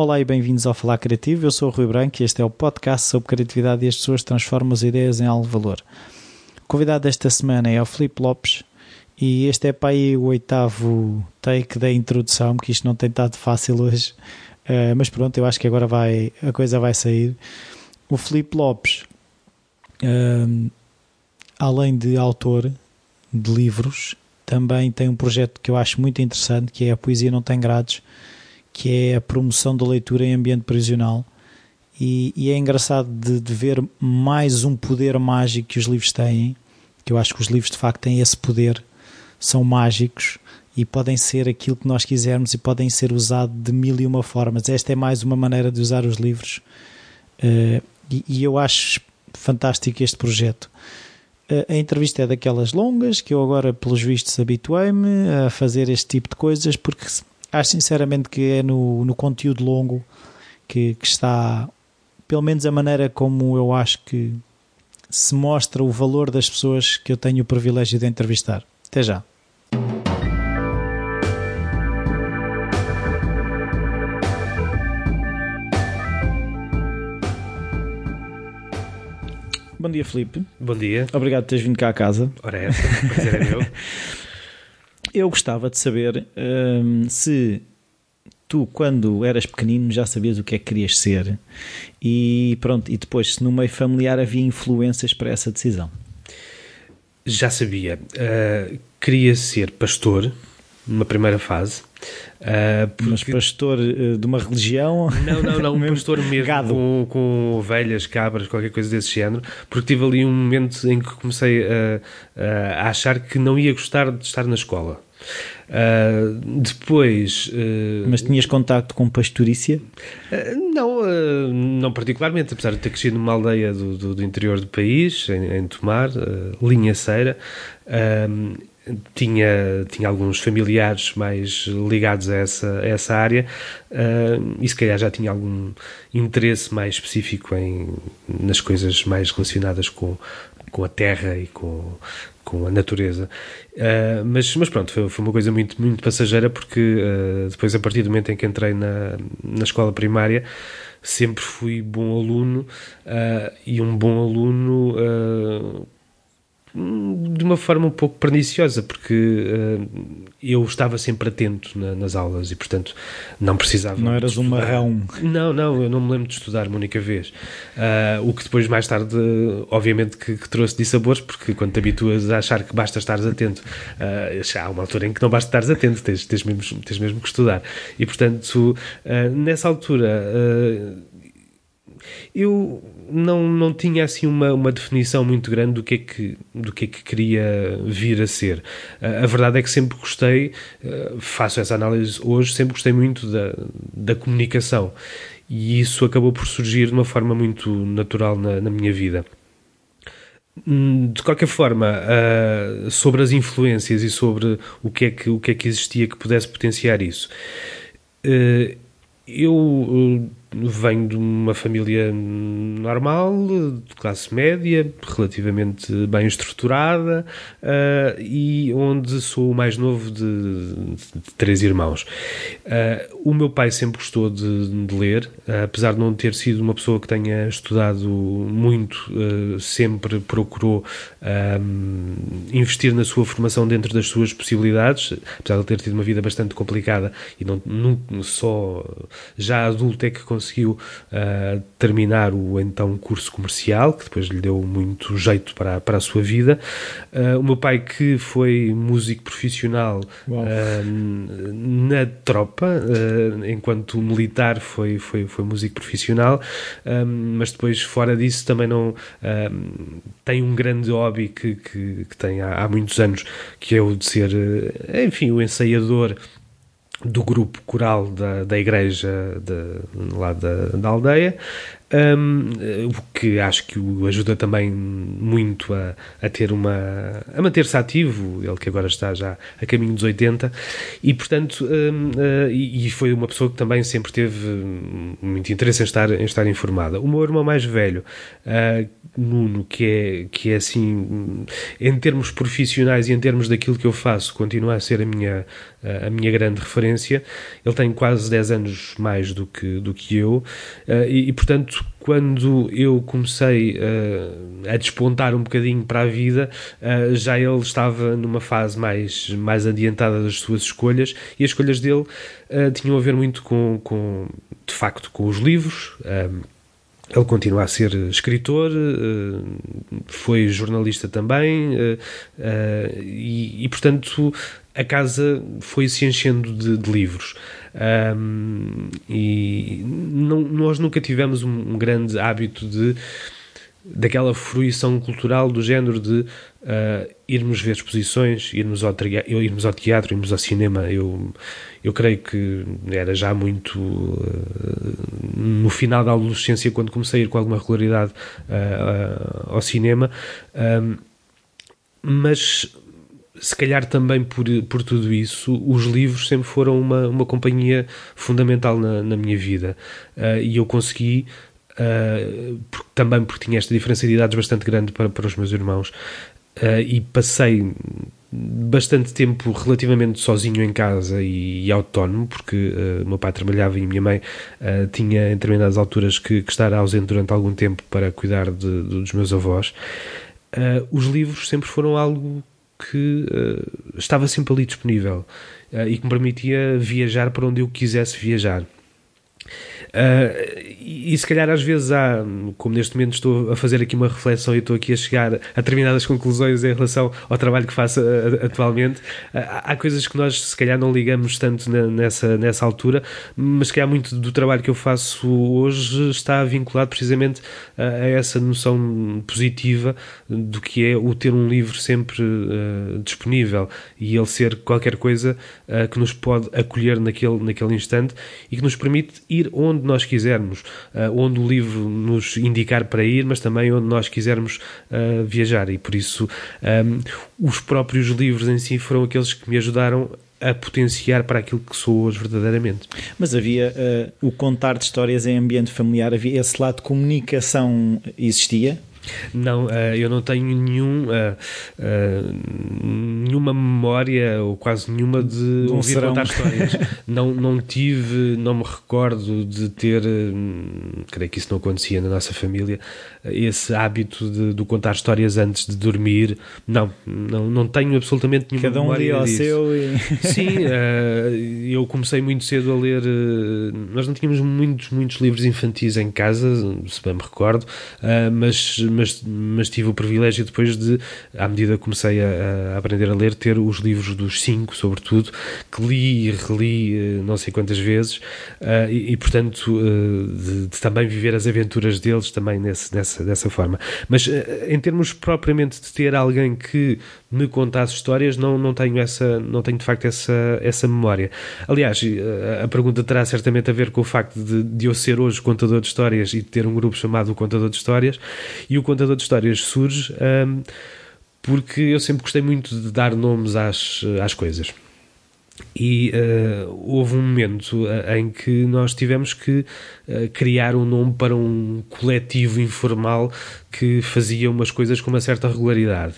Olá e bem-vindos ao Falar Criativo. Eu sou o Rui Branco e este é o podcast sobre criatividade e as pessoas transformam as ideias em algo de valor. O convidado desta semana é o Filipe Lopes e este é para aí o oitavo take da introdução, que isto não tem estado fácil hoje, uh, mas pronto, eu acho que agora vai, a coisa vai sair. O Filipe Lopes, uh, além de autor de livros, também tem um projeto que eu acho muito interessante, que é a Poesia Não Tem Grades, que é a promoção da leitura em ambiente prisional. E, e é engraçado de, de, ver mais um poder mágico que os livros têm, que eu acho que os livros de facto têm esse poder, são mágicos e podem ser aquilo que nós quisermos e podem ser usados de mil e uma formas. Esta é mais uma maneira de usar os livros uh, e, e, eu acho fantástico este projeto. Uh, a entrevista é daquelas longas que eu agora, pelos vistos, habituei-me a fazer este tipo de coisas porque acho sinceramente que é no, no conteúdo longo que, que está, pelo menos a maneira como eu acho que se mostra o valor das pessoas que eu tenho o privilégio de entrevistar. Até já. Bom dia, Felipe. Bom dia. Obrigado por teres vindo cá à casa. Ora, é essa, prazer é meu. Eu gostava de saber hum, se tu, quando eras pequenino, já sabias o que é que querias ser e pronto, e depois se no meio familiar havia influências para essa decisão. Já sabia. Uh, queria ser pastor, numa primeira fase. Uh, porque... Mas pastor uh, de uma religião? Não, não, não, um pastor mesmo Gado. Com, com ovelhas, cabras, qualquer coisa desse género, porque tive ali um momento em que comecei a, a achar que não ia gostar de estar na escola. Uh, depois. Uh, Mas tinhas contacto com pastorícia? Uh, não, não particularmente, apesar de ter crescido numa aldeia do, do, do interior do país, em, em Tomar, Linhaceira. tinha, tinha alguns familiares mais ligados a essa, a essa área e se calhar já tinha algum interesse mais específico em, nas coisas mais relacionadas com, com a terra e com, com a natureza. Uh, mas, mas pronto, foi, foi, uma coisa muito, muito passageira porque uh, depois, a partir do momento em que entrei na, na escola primária, sempre fui bom aluno uh, e um bom aluno de uma forma um pouco perniciosa, porque uh, eu estava sempre atento na, nas aulas e, portanto, não precisava. Não eras um marrão. Não, não, eu não me lembro de estudar uma única vez. Uh, o que depois, mais tarde, obviamente, que, que, trouxe dissabores, porque quando te habituas a achar que basta estares atento, uh, há uma altura em que não basta estares atento, tens, tens, mesmo, tens mesmo que estudar. E, portanto, nessa altura eu não, não tinha assim uma, uma definição muito grande do que, é que, do que é que queria vir a ser. A verdade é que sempre gostei, eh, faço essa análise hoje, sempre gostei muito da, da comunicação e isso acabou por surgir de uma forma muito natural na, na minha vida. Hum, de qualquer forma, uh, sobre as influências e sobre o que, é que, o que é que existia que pudesse potenciar isso, uh, eu venho de uma família normal, de classe média, relativamente bem estruturada uh, e onde sou o mais novo de, de três irmãos. Uh, o meu pai sempre gostou de, de ler, uh, apesar de não ter sido uma pessoa que tenha estudado muito, sempre procurou investir na sua formação dentro das suas possibilidades, apesar de ter tido uma vida bastante complicada e não, não só já adulto é que conseguiu uh, terminar o então curso comercial, que depois lhe deu muito jeito para, para a sua vida. Uh, o meu pai, que foi músico profissional uh, na tropa, enquanto militar, foi, foi, foi músico profissional, mas depois, fora disso, também não tem um grande hobby que, que, que tem há, há muitos anos, que é o de ser, enfim, o ensaiador do grupo coral da, da igreja de, lá da, da aldeia Um, o que acho que o ajuda também muito a, a ter uma a manter-se ativo, ele que agora está já a caminho dos 80 e portanto um, uh, e, foi uma pessoa que também sempre teve muito interesse em estar, em estar informada. O meu irmão mais velho, uh, Nuno, que é, que é assim, em termos profissionais e em termos daquilo que eu faço, continua a ser a minha, a minha grande referência. Ele tem quase 10 anos mais do que, do que eu e, e portanto, quando eu comecei uh, a despontar um bocadinho para a vida, uh, já ele estava numa fase mais, mais adiantada das suas escolhas e as escolhas dele uh, tinham a ver muito com, com, de facto, com os livros. Ele continua a ser escritor, foi jornalista também, e, e, portanto a casa foi se enchendo de, de livros. Um, e não, nós nunca tivemos um, um, grande hábito de daquela fruição cultural do género de uh, irmos ver exposições, irmos ao, irmos ao teatro, irmos ao cinema. Eu, eu creio que era já muito uh, no final da adolescência, quando comecei a ir com alguma regularidade uh, ao cinema. mas se calhar também por, por tudo isso, os livros sempre foram uma, uma companhia fundamental na, na minha vida. Uh, e eu consegui, uh, também porque tinha esta diferença de idades bastante grande para, para os meus irmãos, uh, e passei bastante tempo relativamente sozinho em casa e, e autónomo, porque uh, meu pai trabalhava e minha mãe uh, tinha em determinadas alturas que, que, estar ausente durante algum tempo para cuidar de, de, dos meus avós. Uh, os livros sempre foram algo que uh, estava sempre ali disponível uh, e que me permitia viajar para onde eu quisesse viajar. Uh, e, se calhar às vezes há, como neste momento estou a fazer aqui uma reflexão e estou aqui a chegar a determinadas conclusões em relação ao trabalho que faço uh, atualmente, uh, há coisas que nós se calhar não ligamos tanto na, nessa, nessa altura, mas que há muito do trabalho que eu faço hoje está vinculado precisamente a essa noção positiva do que é o ter um livro sempre disponível e ele ser qualquer coisa que nos pode acolher naquele, naquele instante e que nos permite ir onde nós quisermos, uh, onde o livro nos indicar para ir, mas também onde nós quisermos uh, viajar. E por isso um, os próprios livros em si foram aqueles que me ajudaram a potenciar para aquilo que sou hoje verdadeiramente. Mas havia uh, o contar de histórias em ambiente familiar, havia esse lado de comunicação existia? Não, uh, eu não tenho nenhum, uh, uh, nenhuma memória ou quase nenhuma de, de um ouvir serão. contar histórias. não, não tive, não me recordo de ter, creio que isso não acontecia na nossa família, esse hábito de, de contar histórias antes de dormir. Não, não, não tenho absolutamente nenhuma Cada um memória lia ao seu e... Sim, eu comecei muito cedo a ler, nós não tínhamos muitos, muitos livros infantis em casa, se bem me recordo, mas mas, mas tive o privilégio depois de, à medida que comecei a, a aprender a ler, ter os livros dos cinco, sobretudo, que li e reli eh, não sei quantas vezes, uh, e, e, portanto uh, de, de, também viver as aventuras deles também nesse, nessa, dessa forma. Mas em termos propriamente de ter alguém que me contasse histórias, não, não tenho essa, não tenho de facto essa, essa memória. Aliás, a pergunta terá certamente a ver com o facto de, de eu ser hoje contador de histórias e de ter um grupo chamado o Contador de Histórias, e o contador de histórias surge um, porque eu sempre gostei muito de dar nomes às, às coisas. E uh, houve um momento uh, em que nós tivemos que uh, criar um nome para um coletivo informal que fazia umas coisas com uma certa regularidade.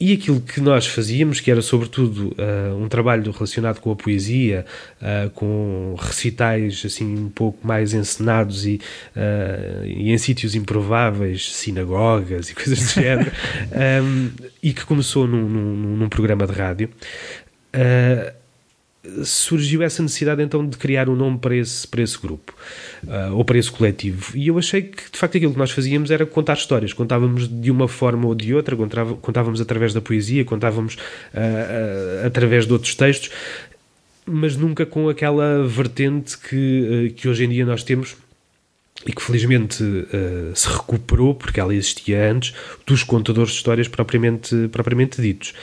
E aquilo que nós fazíamos, que era sobretudo uh, um trabalho relacionado com a poesia, uh, com recitais assim um pouco mais encenados e, uh, e em sítios improváveis, sinagogas e coisas do género, um, e que começou num, num, num programa de rádio surgiu essa necessidade então de criar um nome para esse, para esse grupo uh, ou para esse coletivo. E eu achei que de facto aquilo que nós fazíamos era contar histórias. Contávamos de uma forma ou de outra contávamos através da poesia contávamos uh, uh, através de outros textos mas nunca com aquela vertente que, que hoje em dia nós temos e que felizmente uh, se recuperou, porque ela existia antes, dos contadores de histórias propriamente, propriamente ditos.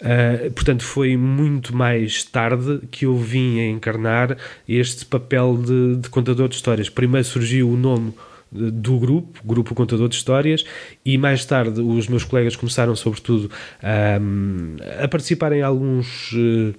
Uh, portanto, foi muito mais tarde que eu vim a encarnar este papel de, de contador de histórias. Primeiro surgiu o nome do grupo, Grupo Contador de Histórias, e mais tarde os meus colegas começaram, sobretudo, a, a participar em alguns. Uh,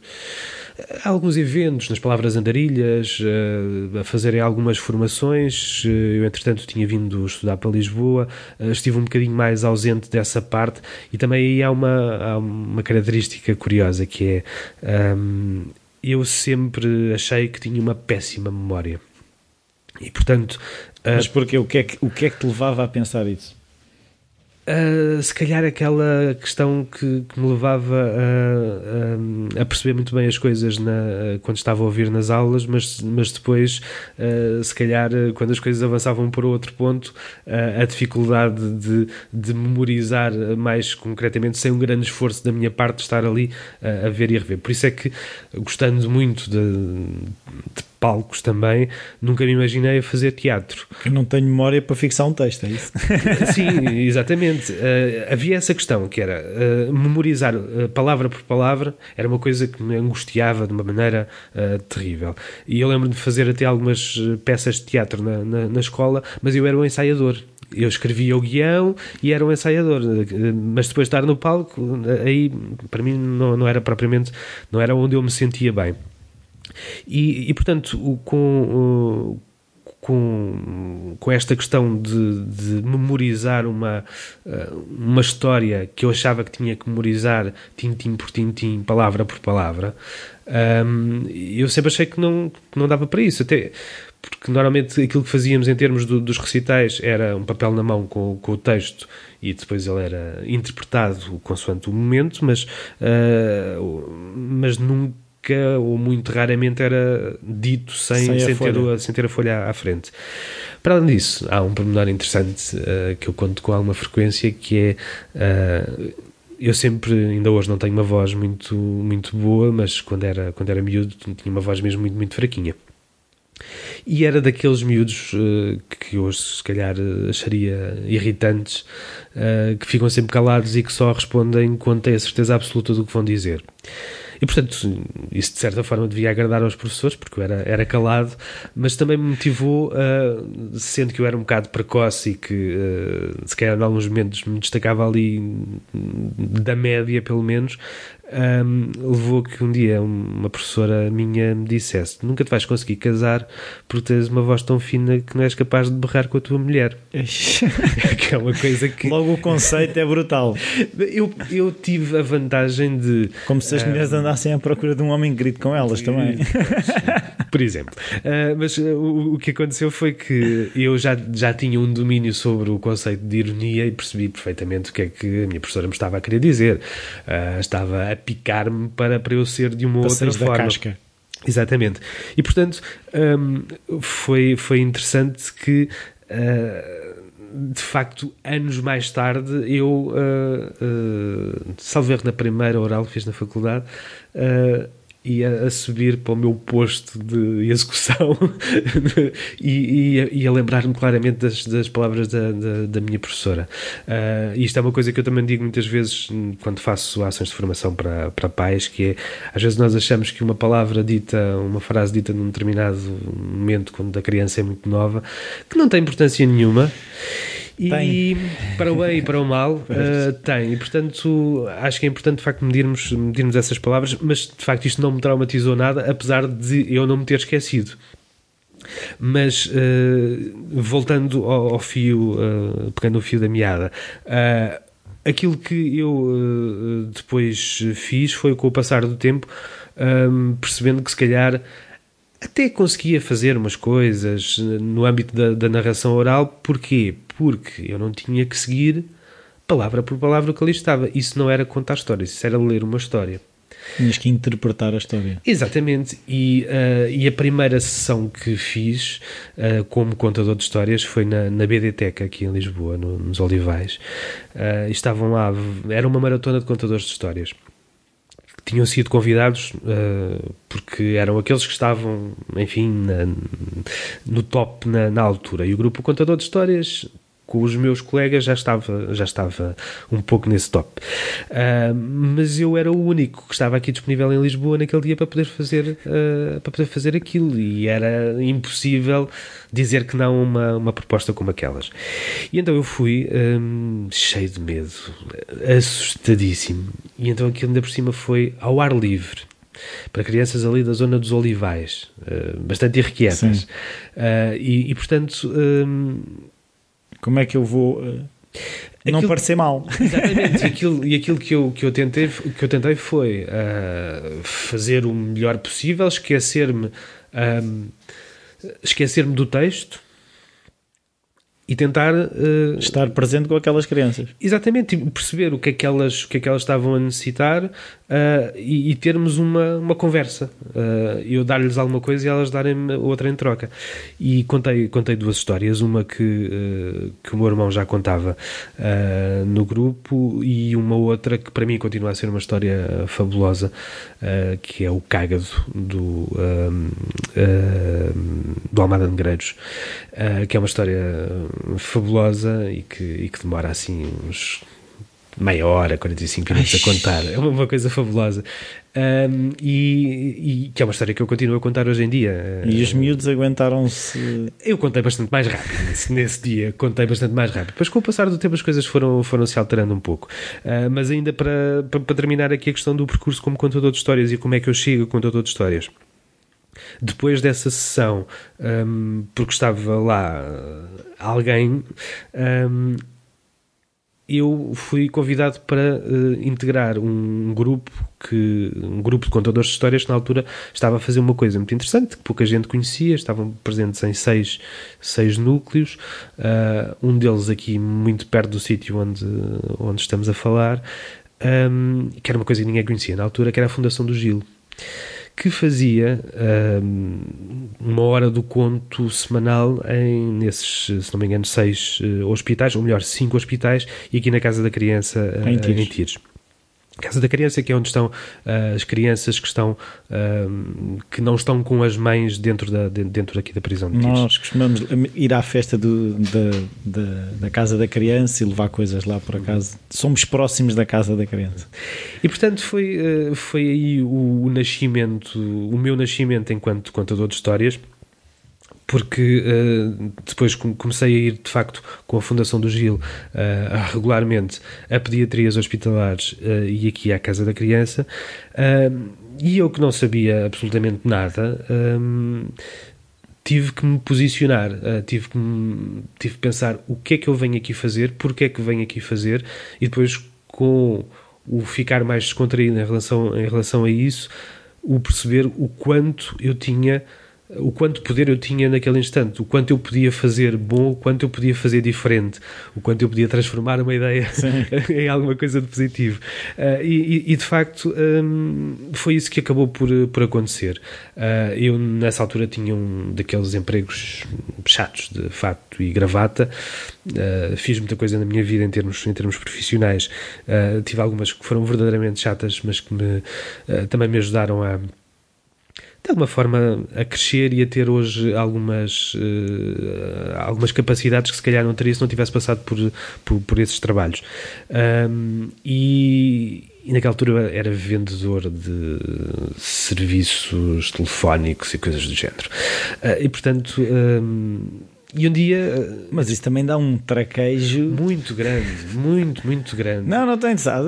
alguns eventos nas palavras andarilhas, uh, a fazerem algumas formações. Uh, eu, entretanto, tinha vindo estudar para Lisboa, estive um bocadinho mais ausente dessa parte, e também aí há uma, há uma característica curiosa que é. Um, eu sempre achei que tinha uma péssima memória. E portanto, mas porquê? O que, é que, o que é que te levava a pensar isso? Uh, se calhar aquela questão que, que me levava a, a, a, perceber muito bem as coisas na, quando estava a ouvir nas aulas, mas, mas depois, uh, se calhar, quando as coisas avançavam para outro ponto, uh, a dificuldade de, de memorizar mais concretamente, sem um grande esforço da minha parte, de estar ali a ver e a rever. Por isso é que, gostando muito de, de palcos também, nunca me imaginei a fazer teatro. Eu não tenho memória para fixar um texto, é isso? Sim, exatamente. Uh, havia essa questão que era uh, memorizar uh, palavra por palavra, era uma coisa que me angustiava de uma maneira terrível. E eu lembro de fazer até algumas peças de teatro na, na, na escola, mas eu era um ensaiador eu escrevia o guião e era um ensaiador, mas depois de estar no palco, aí para mim não, não era propriamente, não era onde eu me sentia bem. E, e portanto, com, com, com esta questão de, de, memorizar uma, uma história que eu achava que tinha que memorizar tintim por tintim, palavra por palavra, um, eu sempre achei que não, que não dava para isso. Até porque normalmente aquilo que fazíamos em termos do, dos recitais era um papel na mão com, com, o texto e depois ele era interpretado consoante o momento, mas, uh, mas nunca nunca ou muito raramente era dito sem, sem, sem, ter, a, sem ter, a, folha à frente. Para além disso, há um pormenor interessante uh, que eu conto com alguma frequência que é. Uh, eu sempre, ainda hoje não tenho uma voz muito, muito boa, mas quando era, quando era miúdo tinha uma voz mesmo muito, muito fraquinha. E era daqueles miúdos uh, que hoje se calhar acharia irritantes, uh, que ficam sempre calados e que só respondem quando têm a certeza absoluta do que vão dizer. E, portanto, isso de certa forma devia agradar aos professores, porque eu era, era calado, mas também me motivou, uh, sendo que eu era um bocado precoce e que, uh, se calhar, em alguns momentos me destacava ali da média, pelo menos, um, levou que um dia uma professora minha me dissesse: Nunca te vais conseguir casar porque tens uma voz tão fina que não és capaz de berrar com a tua mulher. que é uma coisa que. Logo o conceito é brutal. Eu, eu tive a vantagem de. Como se as mulheres andassem à procura de um homem grito com elas também. Por exemplo. Uh, mas uh, o, o, que aconteceu foi que eu já, já tinha um domínio sobre o conceito de ironia e percebi perfeitamente o que é que a minha professora me estava a querer dizer. Uh, estava a picar-me para, para eu ser de uma outra forma. casca. Exatamente. E portanto um, foi, foi interessante que de facto, anos mais tarde, eu, uh, uh, salvo erro na primeira oral que fiz na faculdade, uh, ia a subir para o meu posto de execução e, ia, ia lembrar-me claramente das, das palavras da, da, da, minha professora. Uh, isto é uma coisa que eu também digo muitas vezes quando faço ações de formação para, para pais, que é, às vezes nós achamos que uma palavra dita, uma frase dita num determinado momento, quando a criança é muito nova, que não tem importância nenhuma, e tem. para o bem e para o mal uh, tem. E portanto acho que é importante de facto medirmos, medirmos essas palavras, mas de facto isto não me traumatizou nada, apesar de eu não me ter esquecido. Mas uh, voltando ao, ao fio, uh, pegando o fio da meada, uh, aquilo que eu depois fiz foi com o passar do tempo, percebendo que se calhar até conseguia fazer umas coisas no âmbito da, da narração oral, porquê? Porque eu não tinha que seguir palavra por palavra o que ali estava. Isso não era contar histórias, isso era ler uma história. Tinhas que interpretar a história. Exatamente. E, uh, e a primeira sessão que fiz uh, como contador de histórias foi na, na BDTEC, aqui em Lisboa, no, nos Olivais. Uh, estavam lá, era uma maratona de contadores de histórias tinham sido convidados uh, porque eram aqueles que estavam, enfim, na, no top na, na, altura. E o grupo Contador de Histórias com os meus colegas já estava, já estava um pouco nesse top. Uh, mas eu era o único que estava aqui disponível em Lisboa naquele dia para poder fazer, uh, para poder fazer aquilo e era impossível dizer que não uma, uma proposta como aquelas. E então eu fui um, cheio de medo, assustadíssimo. E então aquilo ainda por cima foi ao ar livre para crianças ali da zona dos Olivais, bastante irrequietas. Uh, e, e, portanto, um, como é que eu vou uh, não aquilo, parecer mal? Exatamente, e aquilo, e aquilo que, eu, que, eu tentei, que eu tentei foi uh, fazer o melhor possível, esquecer-me um, esquecer-me do texto e tentar uh, estar presente com aquelas crianças. Exatamente, perceber o que é que elas, o que é que elas estavam a necessitar uh, e, e, termos uma, uma conversa. Uh, eu dar-lhes alguma coisa e elas darem-me outra em troca. E contei, contei duas histórias, uma que, que o meu irmão já contava no grupo e uma outra que para mim continua a ser uma história fabulosa, que é o cágado do, do Almada Negreiros, que é uma história fabulosa e que, e que demora assim uns meia hora, 45 minutos a contar. É uma, coisa fabulosa. Um, e, e, que é uma história que eu continuo a contar hoje em dia. E os miúdos aguentaram-se. Eu contei bastante mais rápido nesse, nesse, dia, contei bastante mais rápido. Depois, com o passar do tempo, as coisas foram, foram se alterando um pouco. Uh, mas ainda para, para, para, terminar aqui a questão do percurso como contador de histórias e como é que eu chego a contador de histórias. Depois dessa sessão, um, porque estava lá alguém, um, eu fui convidado para uh, integrar um grupo que um grupo de contadores de histórias que na altura estava a fazer uma coisa muito interessante que pouca gente conhecia estavam presentes em seis, seis núcleos. Uh, um deles aqui muito perto do sítio onde onde estamos a falar um, que era uma coisa que ninguém conhecia na altura que era a Fundação do Gil que fazia um, uma hora do conto semanal em, nesses, se não me engano, seis uh, hospitais, ou melhor, cinco hospitais, e aqui na Casa da Criança uh, em Tires. Em Tires. Casa da Criança, que é onde estão uh, as crianças que estão uh, que não estão com as mães dentro, da, dentro daqui da prisão de Nós Nós costumamos ir à festa do, da, da, da, Casa da Criança e levar coisas lá por acaso. Somos próximos da Casa da Criança. E portanto foi, uh, foi aí o, o nascimento, o meu nascimento enquanto contador de histórias porque uh, depois comecei a ir de facto com a Fundação do Gil uh, regularmente a pediatrias hospitalares uh, e aqui à Casa da Criança e eu que não sabia absolutamente nada um, tive que me posicionar, tive que me, tive que pensar o que é que eu venho aqui fazer, porque é que venho aqui fazer e depois com o ficar mais descontraído em relação, em relação a isso, o perceber o quanto eu tinha o quanto poder eu tinha naquele instante, o quanto eu podia fazer bom, o quanto eu podia fazer diferente, o quanto eu podia transformar uma ideia em alguma coisa de positivo. Uh, e, e, de facto um, foi isso que acabou por, por acontecer. Uh, eu nessa altura tinha um daqueles empregos chatos de fato e gravata. Uh, fiz muita coisa na minha vida em termos, em termos profissionais. tive algumas que foram verdadeiramente chatas, mas que me, também me ajudaram a alguma forma a crescer e a ter hoje algumas, uh, algumas capacidades que se calhar não teria se não tivesse passado por, por, por esses trabalhos. Um, e, e naquela altura era vendedor de serviços telefónicos e coisas do género. Uh, e portanto. Um, e um dia. Eh, Mas isso também dá um traquejo. Muito grande, muito, muito grande. Não, não tem interessado.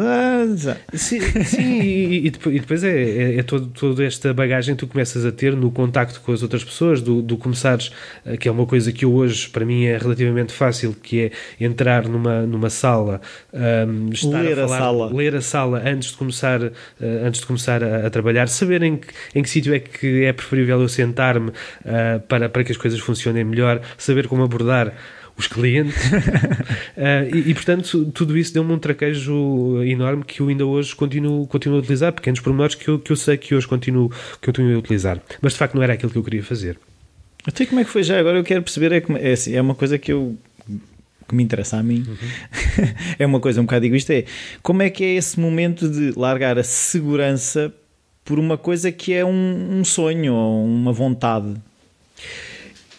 Sim, sim e, e, depois, é, é, é todo, toda esta bagagem que tu começas a ter no contacto com as outras pessoas, do, do começares, eh, que é uma coisa que hoje para mim é relativamente fácil, que é entrar numa, numa sala, um, estar ler a, falar, a sala, ler a sala antes de começar, uh, antes de começar a, a, trabalhar, saber em que, em que sítio é que é preferível eu sentar-me uh, para, para que as coisas funcionem melhor, saber saber como abordar os clientes uh, e, e, portanto tudo isso deu-me um traquejo enorme que eu ainda hoje continuo, continuo a utilizar, pequenos pormenores que eu, que eu sei que hoje continuo, que eu continuo a utilizar mas de facto não era aquilo que eu queria fazer até como é que foi já? Agora eu quero perceber é, como, é, assim, é uma coisa que eu que me interessa a mim uhum. é uma coisa um bocado egoísta é como é que é esse momento de largar a segurança por uma coisa que é um, um sonho ou uma vontade.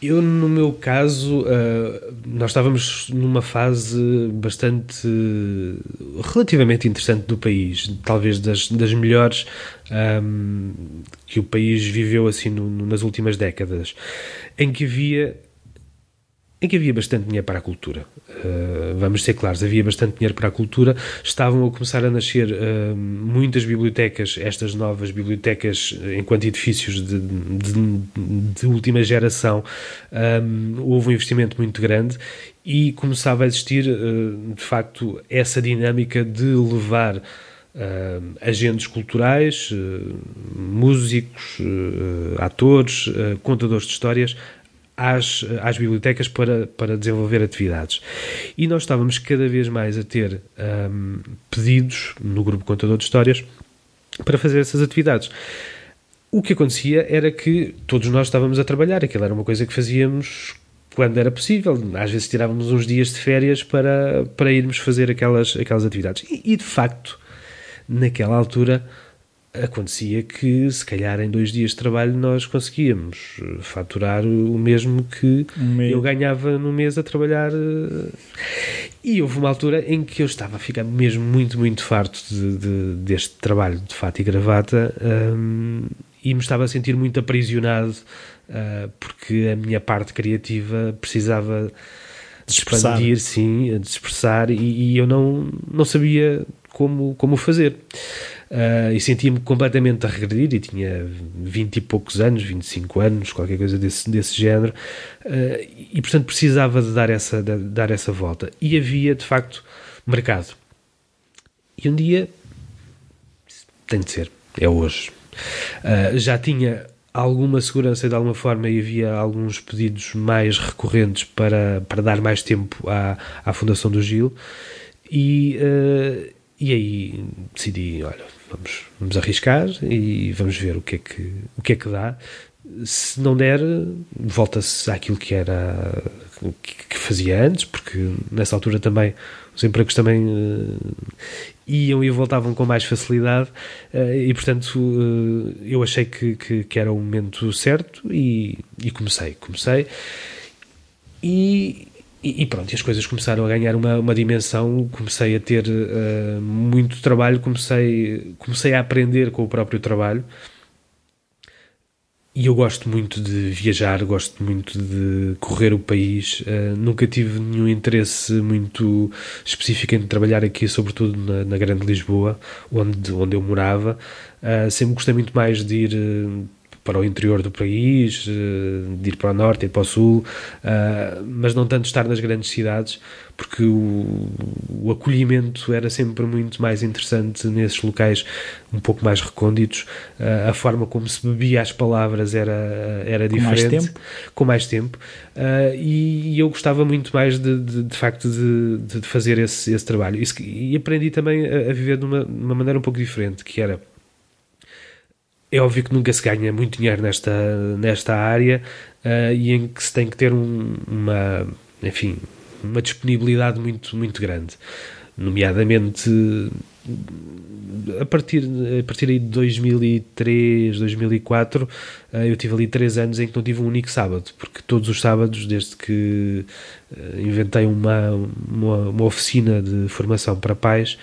Eu, no meu caso, uh, nós estávamos numa fase bastante relativamente interessante do país, talvez das, das melhores um, que o país viveu assim no, no, nas últimas décadas, em que havia em que havia bastante dinheiro para a cultura. Uh, vamos ser claros, havia bastante dinheiro para a cultura. Estavam a começar a nascer uh, muitas bibliotecas, estas novas bibliotecas enquanto edifícios de, de, de última geração. Um, houve um investimento muito grande e começava a existir, uh, de facto, essa dinâmica de levar Uh, agentes culturais, uh, músicos, uh, atores, contadores de histórias às, às bibliotecas para, para desenvolver atividades. E nós estávamos cada vez mais a ter um, pedidos no grupo Contador de Histórias para fazer essas atividades. O que acontecia era que todos nós estávamos a trabalhar, aquilo era uma coisa que fazíamos quando era possível. Às vezes tirávamos uns dias de férias para, para irmos fazer aquelas, aquelas atividades. E, e de facto, naquela altura, acontecia que, se calhar, em dois dias de trabalho nós conseguíamos eh, faturar o mesmo que um eu ganhava no mês a trabalhar. Eh, e houve uma altura em que eu estava a ficar mesmo muito, muito farto de, de, deste trabalho de fato e gravata um, e me estava a sentir muito aprisionado uh, porque a minha parte criativa precisava de expandir, sim, de expressar e, e eu não, não sabia como, como fazer. Uh, e sentia-me completamente a regredir e tinha 20 e poucos anos, 25 anos, qualquer coisa desse, desse género, uh, e portanto precisava de dar, essa, de dar essa volta. E havia de facto mercado. E um dia tem de ser, é hoje. Uh, já tinha alguma segurança de alguma forma e havia alguns pedidos mais recorrentes para, para dar mais tempo à, à Fundação do Gil. E, e aí decidi, olha, vamos, vamos arriscar e vamos ver o que é que, o que, é que dá. Se não der, volta-se àquilo que era que fazia antes, porque nessa altura também os empregos também uh, iam e voltavam com mais facilidade uh, e portanto uh, eu achei que, que, que, era o momento certo e, e comecei, comecei e, e, e, pronto, e as coisas começaram a ganhar uma, uma dimensão, comecei a ter uh, muito trabalho, comecei, comecei a aprender com o próprio trabalho. E eu gosto muito de viajar, gosto muito de correr o país. Uh, nunca tive nenhum interesse muito específico em trabalhar aqui, sobretudo na, na Grande Lisboa, onde, onde eu morava. Uh, sempre gostei muito mais de ir para o interior do país, eh, de ir para o norte, ir para o sul, eh, mas não tanto estar nas grandes cidades, porque o, o acolhimento era sempre muito mais interessante nesses locais um pouco mais recônditos, eh, a forma como se bebia as palavras era, era diferente. Com mais tempo. Com mais tempo. E, eu gostava muito mais de, de, de facto de, de, fazer esse, esse trabalho. E, aprendi também a, a viver de uma, de uma maneira um pouco diferente, que era é óbvio que nunca se ganha muito dinheiro nesta, nesta área uh, e em que se tem que ter um, uma, enfim, uma disponibilidade muito, muito grande. Nomeadamente a partir, a partir de 2003, 2004, eh, eu tive ali três anos em que não tive um único sábado, porque todos os sábados, desde que eh, inventei uma, uma, uma oficina de formação para pais,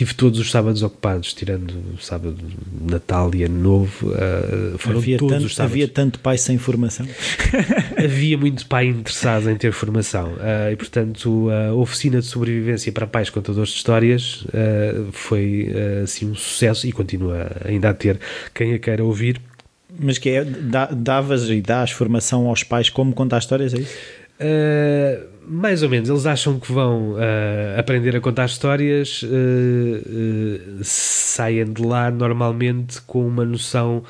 tive todos os sábados ocupados, tirando o sábado Natal e Ano Novo. Uh, foram havia todos tanto, os sábados. Havia tanto pai sem formação. havia muito pai interessado em ter formação. Uh, e, portanto, a oficina de sobrevivência para pais contadores de histórias uh, foi assim um sucesso e continua ainda a ter quem a queira ouvir. Mas que é, davas e dás formação aos pais como contar histórias, é isso? Uh, mais ou menos, eles acham que vão uh, aprender a contar histórias, uh, saem de lá normalmente com uma noção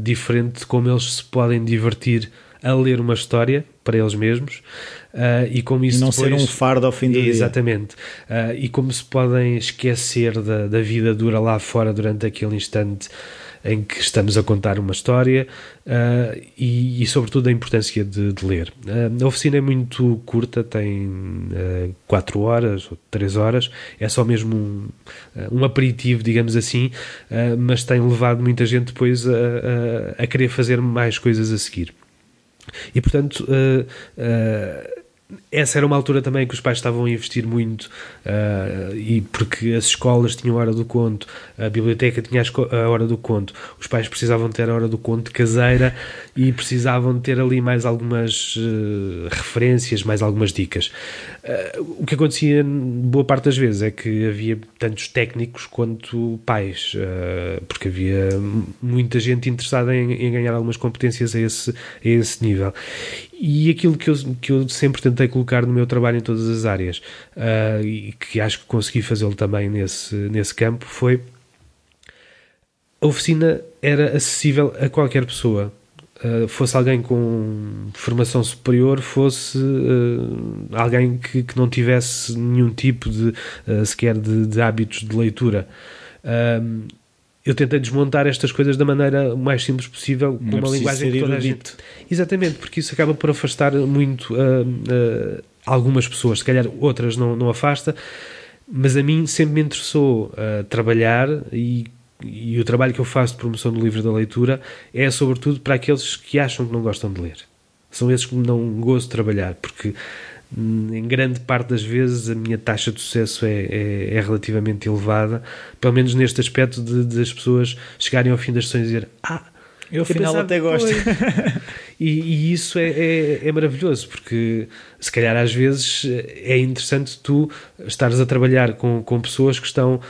diferente de como eles se podem divertir a ler uma história para eles mesmos e como isso e não depois, ser um fardo ao fim do exatamente, dia. e como se podem esquecer da, da vida dura lá fora durante aquele instante em que estamos a contar uma história uh, e, e, sobretudo, a importância de, de ler. Uh, a oficina é muito curta, tem uh, 4 horas ou 3 horas, é só mesmo um, um aperitivo, digamos assim, mas tem levado muita gente depois a, a, a, querer fazer mais coisas a seguir. E, portanto, essa era uma altura também que os pais estavam a investir muito uh, e porque as escolas tinham a hora do conto, a biblioteca tinha a hora do conto, os pais precisavam ter a hora do conto caseira e precisavam ter ali mais algumas uh, referências, mais algumas dicas. Uh, o que acontecia boa parte das vezes é que havia tantos técnicos quanto pais, porque havia muita gente interessada em, em, ganhar algumas competências a esse, a esse nível. E aquilo que eu, que eu sempre tentei colocar no meu trabalho em todas as áreas, uh, e que acho que consegui fazê-lo também nesse, nesse campo, foi a oficina era acessível a qualquer pessoa. Uh, fosse alguém com formação superior, fosse uh, alguém que, que, não tivesse nenhum tipo de sequer de, de, hábitos de leitura eu tentei desmontar estas coisas da maneira mais simples possível, com uma linguagem que toda a gente. Exatamente, porque isso acaba por afastar muito uh, uh, algumas pessoas, se calhar outras não, não afasta, mas a mim sempre me interessou uh, trabalhar e, e o trabalho que eu faço de promoção do livro da leitura é sobretudo para aqueles que acham que não gostam de ler. São esses que não gosto de trabalhar, porque em grande parte das vezes a minha taxa de sucesso é, é, é relativamente elevada, pelo menos neste aspecto de, de, as pessoas chegarem ao fim das sessões e dizer ah, eu afinal até gosto. e, e, isso é, é, é, maravilhoso, porque se calhar às vezes é interessante tu estares a trabalhar com, com pessoas que estão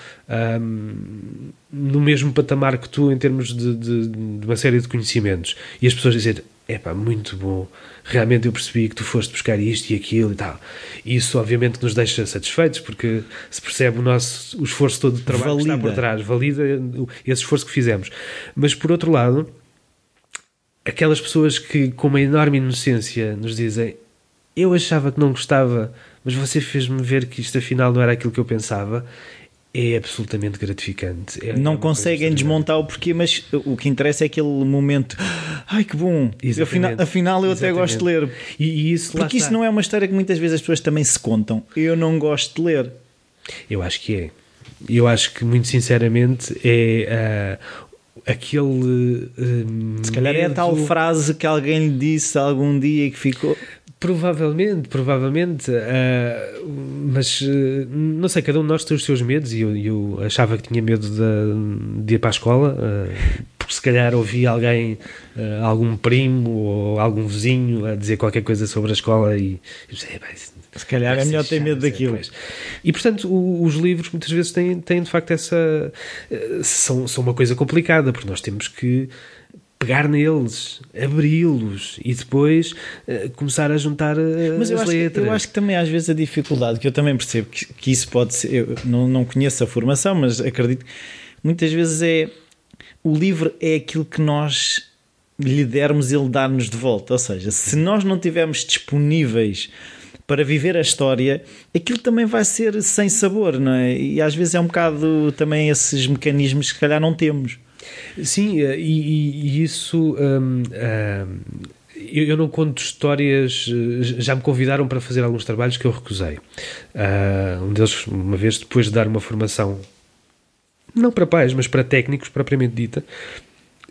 um, no mesmo patamar que tu em termos de, de, de uma série de conhecimentos. E as pessoas dizem, é pá, muito bom realmente eu percebi que tu foste buscar isto e aquilo e tal. E isso obviamente nos deixa satisfeitos porque se percebe o nosso o esforço todo de trabalho valida. que está por trás, valida esse esforço que fizemos. Mas por outro lado, aquelas pessoas que com uma enorme inocência nos dizem eu achava que não gostava, mas você fez-me ver que isto afinal não era aquilo que eu pensava é absolutamente gratificante. É não conseguem desmontar o porquê, mas o que interessa é aquele momento. Ai que bom! Afinal, afinal, eu Exatamente. até gosto de ler. E, e isso Porque isso não é uma história que muitas vezes as pessoas também se contam. Eu não gosto de ler. Eu acho que é. Eu acho que, muito sinceramente, é uh, aquele. Uh, se calhar é a tal frase que alguém lhe disse algum dia e que ficou. Provavelmente, provavelmente, uh, mas uh, não sei, cada um de nós tem os seus medos e eu, eu achava que tinha medo de, de ir para a escola, uh, porque se calhar ouvi alguém, algum primo ou algum vizinho a dizer qualquer coisa sobre a escola e eu pensei, se calhar é melhor ter medo daquilo. E portanto, o, os livros muitas vezes têm, têm de facto essa. são, são uma coisa complicada, porque nós temos que pegar neles, abri-los e depois uh, começar a juntar uh, Mas eu as acho letras. Que, eu acho que também às vezes a dificuldade, que eu também percebo que, que isso pode ser, eu não, não conheço a formação, mas acredito muitas vezes é o livro é aquilo que nós lhe dermos, ele dar-nos de volta. Ou seja, se nós não tivermos disponíveis para viver a história, aquilo também vai ser sem sabor, não é? E às vezes é um bocado também esses mecanismos que se calhar não temos. Sim, eh, e, e isso. Um, um, eu, não conto histórias. Eh, já me convidaram para fazer alguns trabalhos que eu recusei. Uh, um deles, uma vez depois de dar uma formação, não para pais, mas para técnicos, propriamente dita,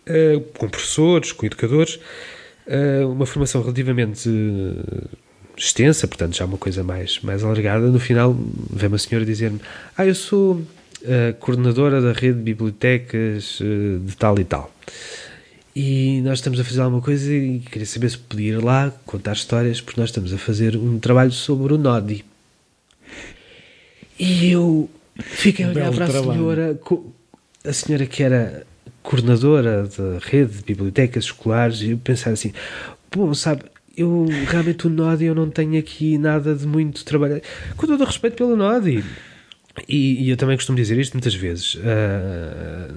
uh, com professores, com educadores, uma formação relativamente extensa, portanto já uma coisa mais, mais alargada. No final, vem uma senhora dizer-me: Ah, eu sou coordenadora da rede de bibliotecas uh, de tal e tal. E nós estamos a fazer alguma coisa e queria saber se podia ir lá contar histórias, porque nós estamos a fazer um trabalho sobre o Nodi. E eu fiquei a olhar para a senhora, a senhora que era coordenadora da rede de bibliotecas escolares, e eu pensar assim: bom, sabe, eu realmente o Nodi eu não tenho aqui nada de muito trabalho. Com todo o respeito pelo Nodi e, e, eu também costumo dizer isto muitas vezes. Uh,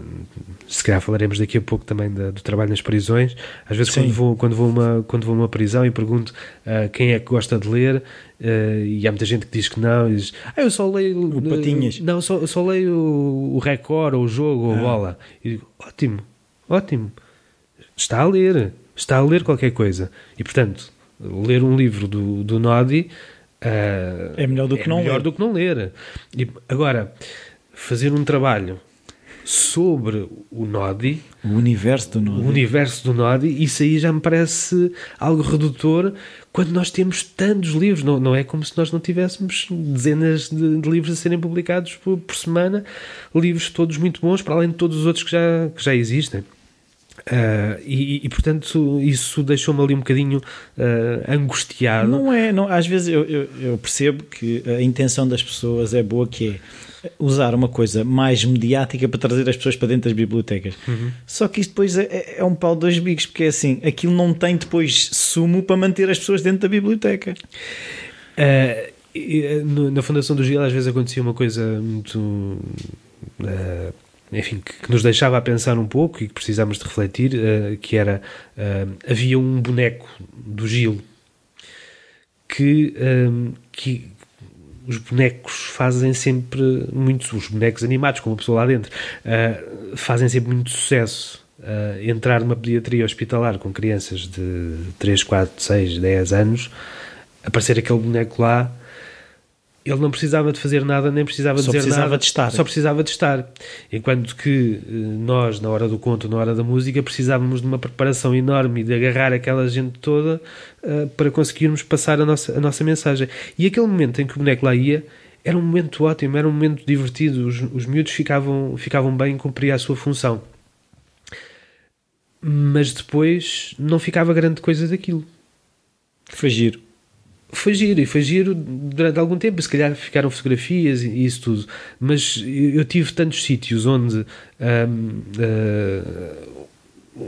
se calhar falaremos daqui a pouco também da, do trabalho nas prisões. Às vezes, quando vou, quando, vou uma, quando vou a uma prisão e pergunto uh, quem é que gosta de ler, uh, e há muita gente que diz que não, e diz: Ah, eu só leio. O Patinhas. não, só, só leio o, o Record, ou o jogo, ou a ah. bola. E digo: Ótimo, ótimo. Está a ler, está a ler qualquer coisa. E, portanto, ler um livro do, do Nodi uh, é melhor do que é não melhor ler. do que não ler. E, agora, fazer um trabalho sobre o Nodi, O universo do o Nodi. universo do Nodi, isso aí já me parece algo redutor quando nós temos tantos livros. Não, não é como se nós não tivéssemos dezenas de, de livros a serem publicados por, por semana, livros todos muito bons, para além de todos os outros que já, que já existem. Ah, e, e, portanto isso deixou-me ali um bocadinho ah, angustiado. Não é, não, às vezes eu, eu, eu percebo que a intenção das pessoas é boa, que é usar uma coisa mais mediática para trazer as pessoas para dentro das bibliotecas. Só que isto depois é, é um pau de dois bicos, porque é assim, aquilo não tem depois sumo para manter as pessoas dentro da biblioteca. Ah, e, no- na Fundação do Gil às vezes acontecia uma coisa muito enfim, que, nos deixava a pensar um pouco e que precisávamos de refletir, ah, que era ah, havia um boneco do Gil que, ah, que os bonecos fazem sempre muito, os bonecos animados, com uma pessoa lá dentro, ah, fazem sempre muito sucesso. Entrar numa pediatria hospitalar com crianças de 3, 4, 6, 10 anos, aparecer aquele boneco lá, ele não precisava de fazer nada, nem precisava Só dizer precisava nada. de estar. Só precisava de estar. Enquanto que eh, nós, na hora do conto, na hora da música, precisávamos de uma preparação enorme e de agarrar aquela gente toda eh, para conseguirmos passar a nossa, a nossa mensagem. E aquele momento em que o boneco lá ia era um momento ótimo, era um momento divertido. Os, os miúdos ficavam, ficavam bem, cumpria a sua função. Mas depois não ficava grande coisa daquilo Foi giro. Foi giro e foi giro durante algum tempo. Se calhar ficaram fotografias e isso tudo, mas eu tive tantos sítios onde hum, ah,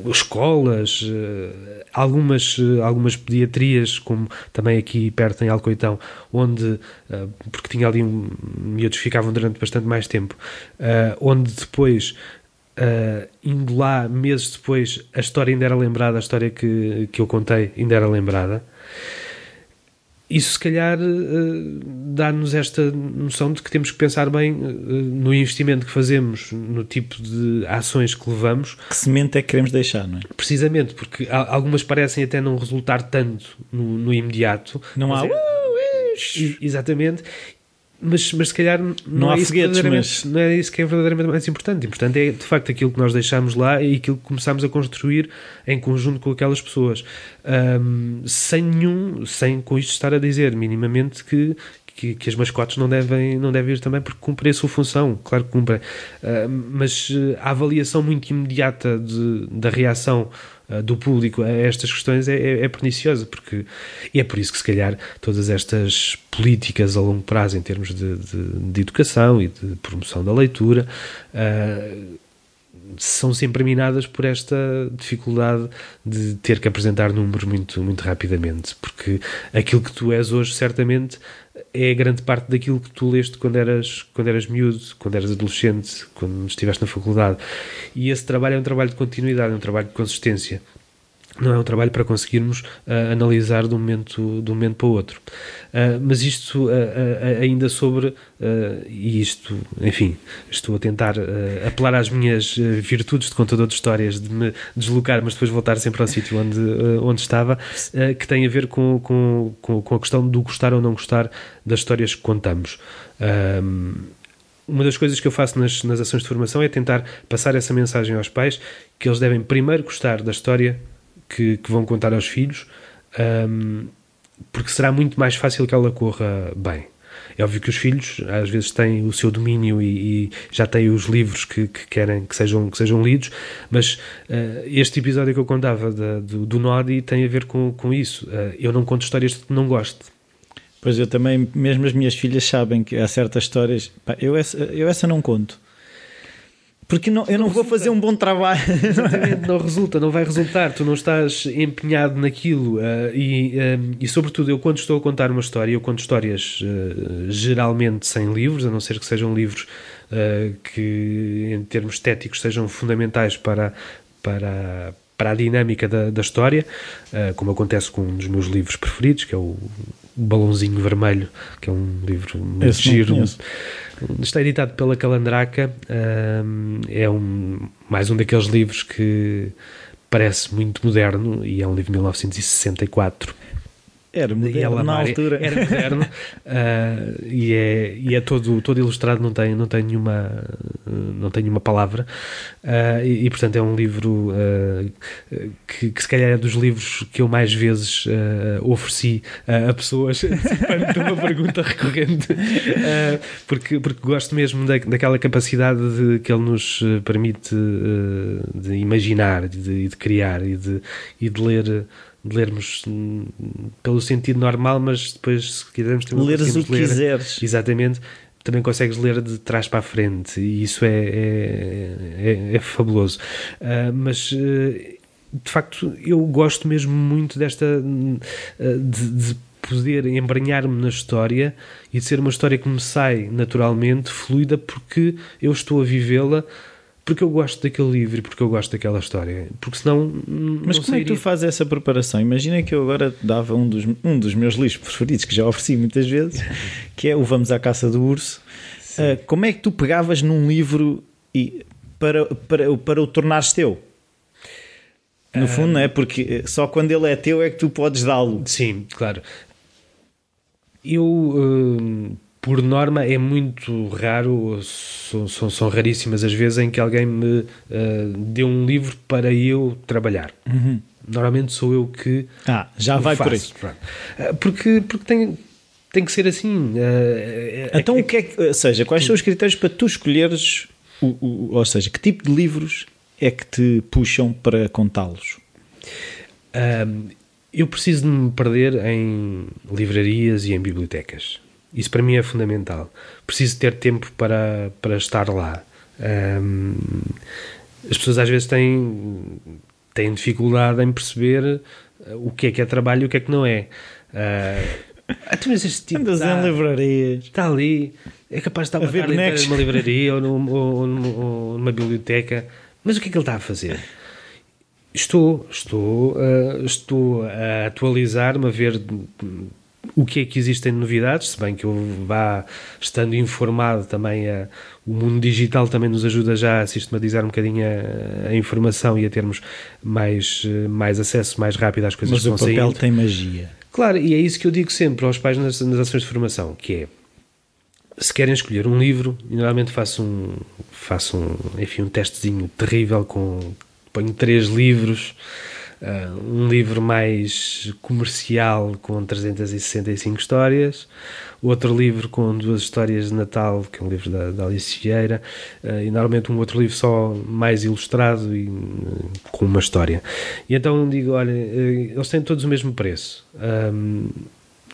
escolas, ah, algumas, algumas pediatrias, como também aqui perto em Alcoitão, onde, ah, porque tinha ali um, miúdos ficavam durante bastante mais tempo, onde depois. ah, indo lá meses depois, a história ainda era lembrada, a história que, que eu contei ainda era lembrada isso se calhar eh, dá-nos esta noção de que temos que pensar bem eh, no investimento que fazemos, no tipo de ações que levamos, Que semente é que queremos deixar, não é? precisamente porque algumas parecem até não resultar tanto no, no imediato. Não há. é- Exatamente. Mas, mas se calhar não, há é isso foguetes, verdadeiramente- não é isso que é verdadeiramente mais importante. Importante é de facto aquilo que nós deixamos lá e aquilo que começamos a construir em conjunto com aquelas pessoas. Ahm, sem nenhum, sem com isto estar a dizer minimamente que, que, que as mascotes não devem, não devem ir também porque cumprem a sua função, claro que cumprem. Ahm, mas eh, a avaliação muito imediata de, da reação uh, do público a estas questões é, é, é perniciosa, porque e é por isso que se calhar todas estas políticas a longo prazo em termos de, de, de educação e de promoção da leitura uh, são sempre minadas por esta dificuldade de ter que apresentar números muito, muito rapidamente, porque aquilo que tu és hoje certamente é grande parte daquilo que tu leste quando eras, quando eras miúdo, quando eras adolescente, quando estiveste na faculdade. E esse trabalho é um trabalho de continuidade, é um trabalho de consistência. Não é um trabalho para conseguirmos uh, analisar de um, momento, de um momento para o outro. Uh, mas isto uh, ainda sobre, e isto, enfim, estou a tentar apelar às minhas virtudes de contador de histórias, de me deslocar, mas depois voltar sempre ao sítio onde, onde estava, que tem a ver com, com, com a questão do gostar ou não gostar das histórias que contamos. Um, uma das coisas que eu faço nas, nas ações de formação é tentar passar essa mensagem aos pais que eles devem primeiro gostar da história que, que vão contar aos filhos, um, porque será muito mais fácil que ela corra bem. É óbvio que os filhos às vezes têm o seu domínio e, e já têm os livros que, que, querem que sejam, que sejam lidos, mas uh, este episódio que eu contava da, do, do Nodi tem a ver com, com isso. Uh, eu não conto histórias que não gosto. Pois eu também, mesmo as minhas filhas sabem que há certas histórias, pá, eu, essa, eu essa não conto. Porque não, eu não, não vou fazer um bom trabalho. Exatamente, não resulta, não vai resultar. Tu não estás empenhado naquilo. Uh, e, uh, e, sobretudo, eu quando estou a contar uma história, eu conto histórias uh, geralmente sem livros, a não ser que sejam livros que, em termos estéticos, sejam fundamentais para, para, para a dinâmica da, da história, como acontece com um dos meus livros preferidos, que é o Balãozinho Vermelho, que é um livro muito Esse giro. Está editado pela Calandraca. hum, é um, mais um daqueles livros que parece muito moderno e é um livro de 1964. Era moderno na altura. Era moderno ah, e é, e é todo, todo ilustrado, não tem, não tem, nenhuma, não tem nenhuma palavra. Ah, e, e, portanto é um livro ah, que, que se calhar é dos livros que eu mais vezes ofereci a pessoas antecipando uma pergunta recorrente, porque, porque gosto mesmo da, daquela capacidade de, que ele nos permite de imaginar, de, de criar e de, e de ler de lermos pelo sentido normal, mas depois, se quisermos, também Leres o que ler- quiseres. Exatamente. Também consegues ler de trás para a frente e isso é, é, é- é fabuloso. Ah, mas, eh, de facto, eu gosto mesmo muito desta. ah, de, de poder embranhar-me na história e de ser uma história que me sai naturalmente, fluida, porque eu estou a vivê-la. Porque eu gosto daquele livro e porque eu gosto daquela história. Porque senão. Mas como é que tu sairia. fazes essa preparação? Imagina que eu agora dava um dos, um dos meus livros preferidos, que já ofereci muitas vezes, que é o Vamos à Caça do Urso. Ah, como é que tu pegavas num livro e, para, para, para o tornares teu? No fundo, não é? Porque só quando ele é teu é que tu podes dá-lo. Sim, claro. Eu, hum, por norma, é muito raro, são, são, são raríssimas as vezes em que alguém me ah, dê um livro para eu trabalhar. Normalmente sou eu que Ah, já vai por faço. Pronto. Ah, Porque, porque tem, tem que ser assim. ah, Então, o que é que, ou seja, quais são os critérios para tu escolheres, o, o- ou seja, que tipo de livros é que te puxam para contá-los? Eu preciso de me perder em livrarias e em bibliotecas. Isso para mim é fundamental. Preciso ter tempo para, para estar lá. Ahm, as pessoas às vezes têm, têm dificuldade em perceber ah, o que é que é trabalho e o que é que não é. Ah, ah, tu, mas este tipo Andas está- em livrarias. está ali, é capaz de estar A ver bonecos. numa livraria ou, num- ou ou numa biblioteca, mas o que é que ele está a fazer? Estou, estou, ah, estou a atualizar-me, a ver o que é que existem de novidades, se bem que eu vá estando informado também, a, o mundo digital também nos ajuda já a sistematizar um bocadinho a, a informação e a termos mais, eh, mais acesso mais rápido às coisas Mas que o vão papel saindo. tem magia. Claro, e é isso que eu digo sempre aos pais nas, nas ações de formação, que é se querem escolher um livro, normalmente faço um, faço um, enfim, um testezinho terrível com ponho três livros, ah, um livro mais comercial com 365 histórias, outro livro com duas histórias de Natal, que é um livro da, da Alice Vieira, ah, e normalmente um outro livro só mais ilustrado e hum, com uma história. E então digo, olha, eles têm todos o mesmo preço. Ahm,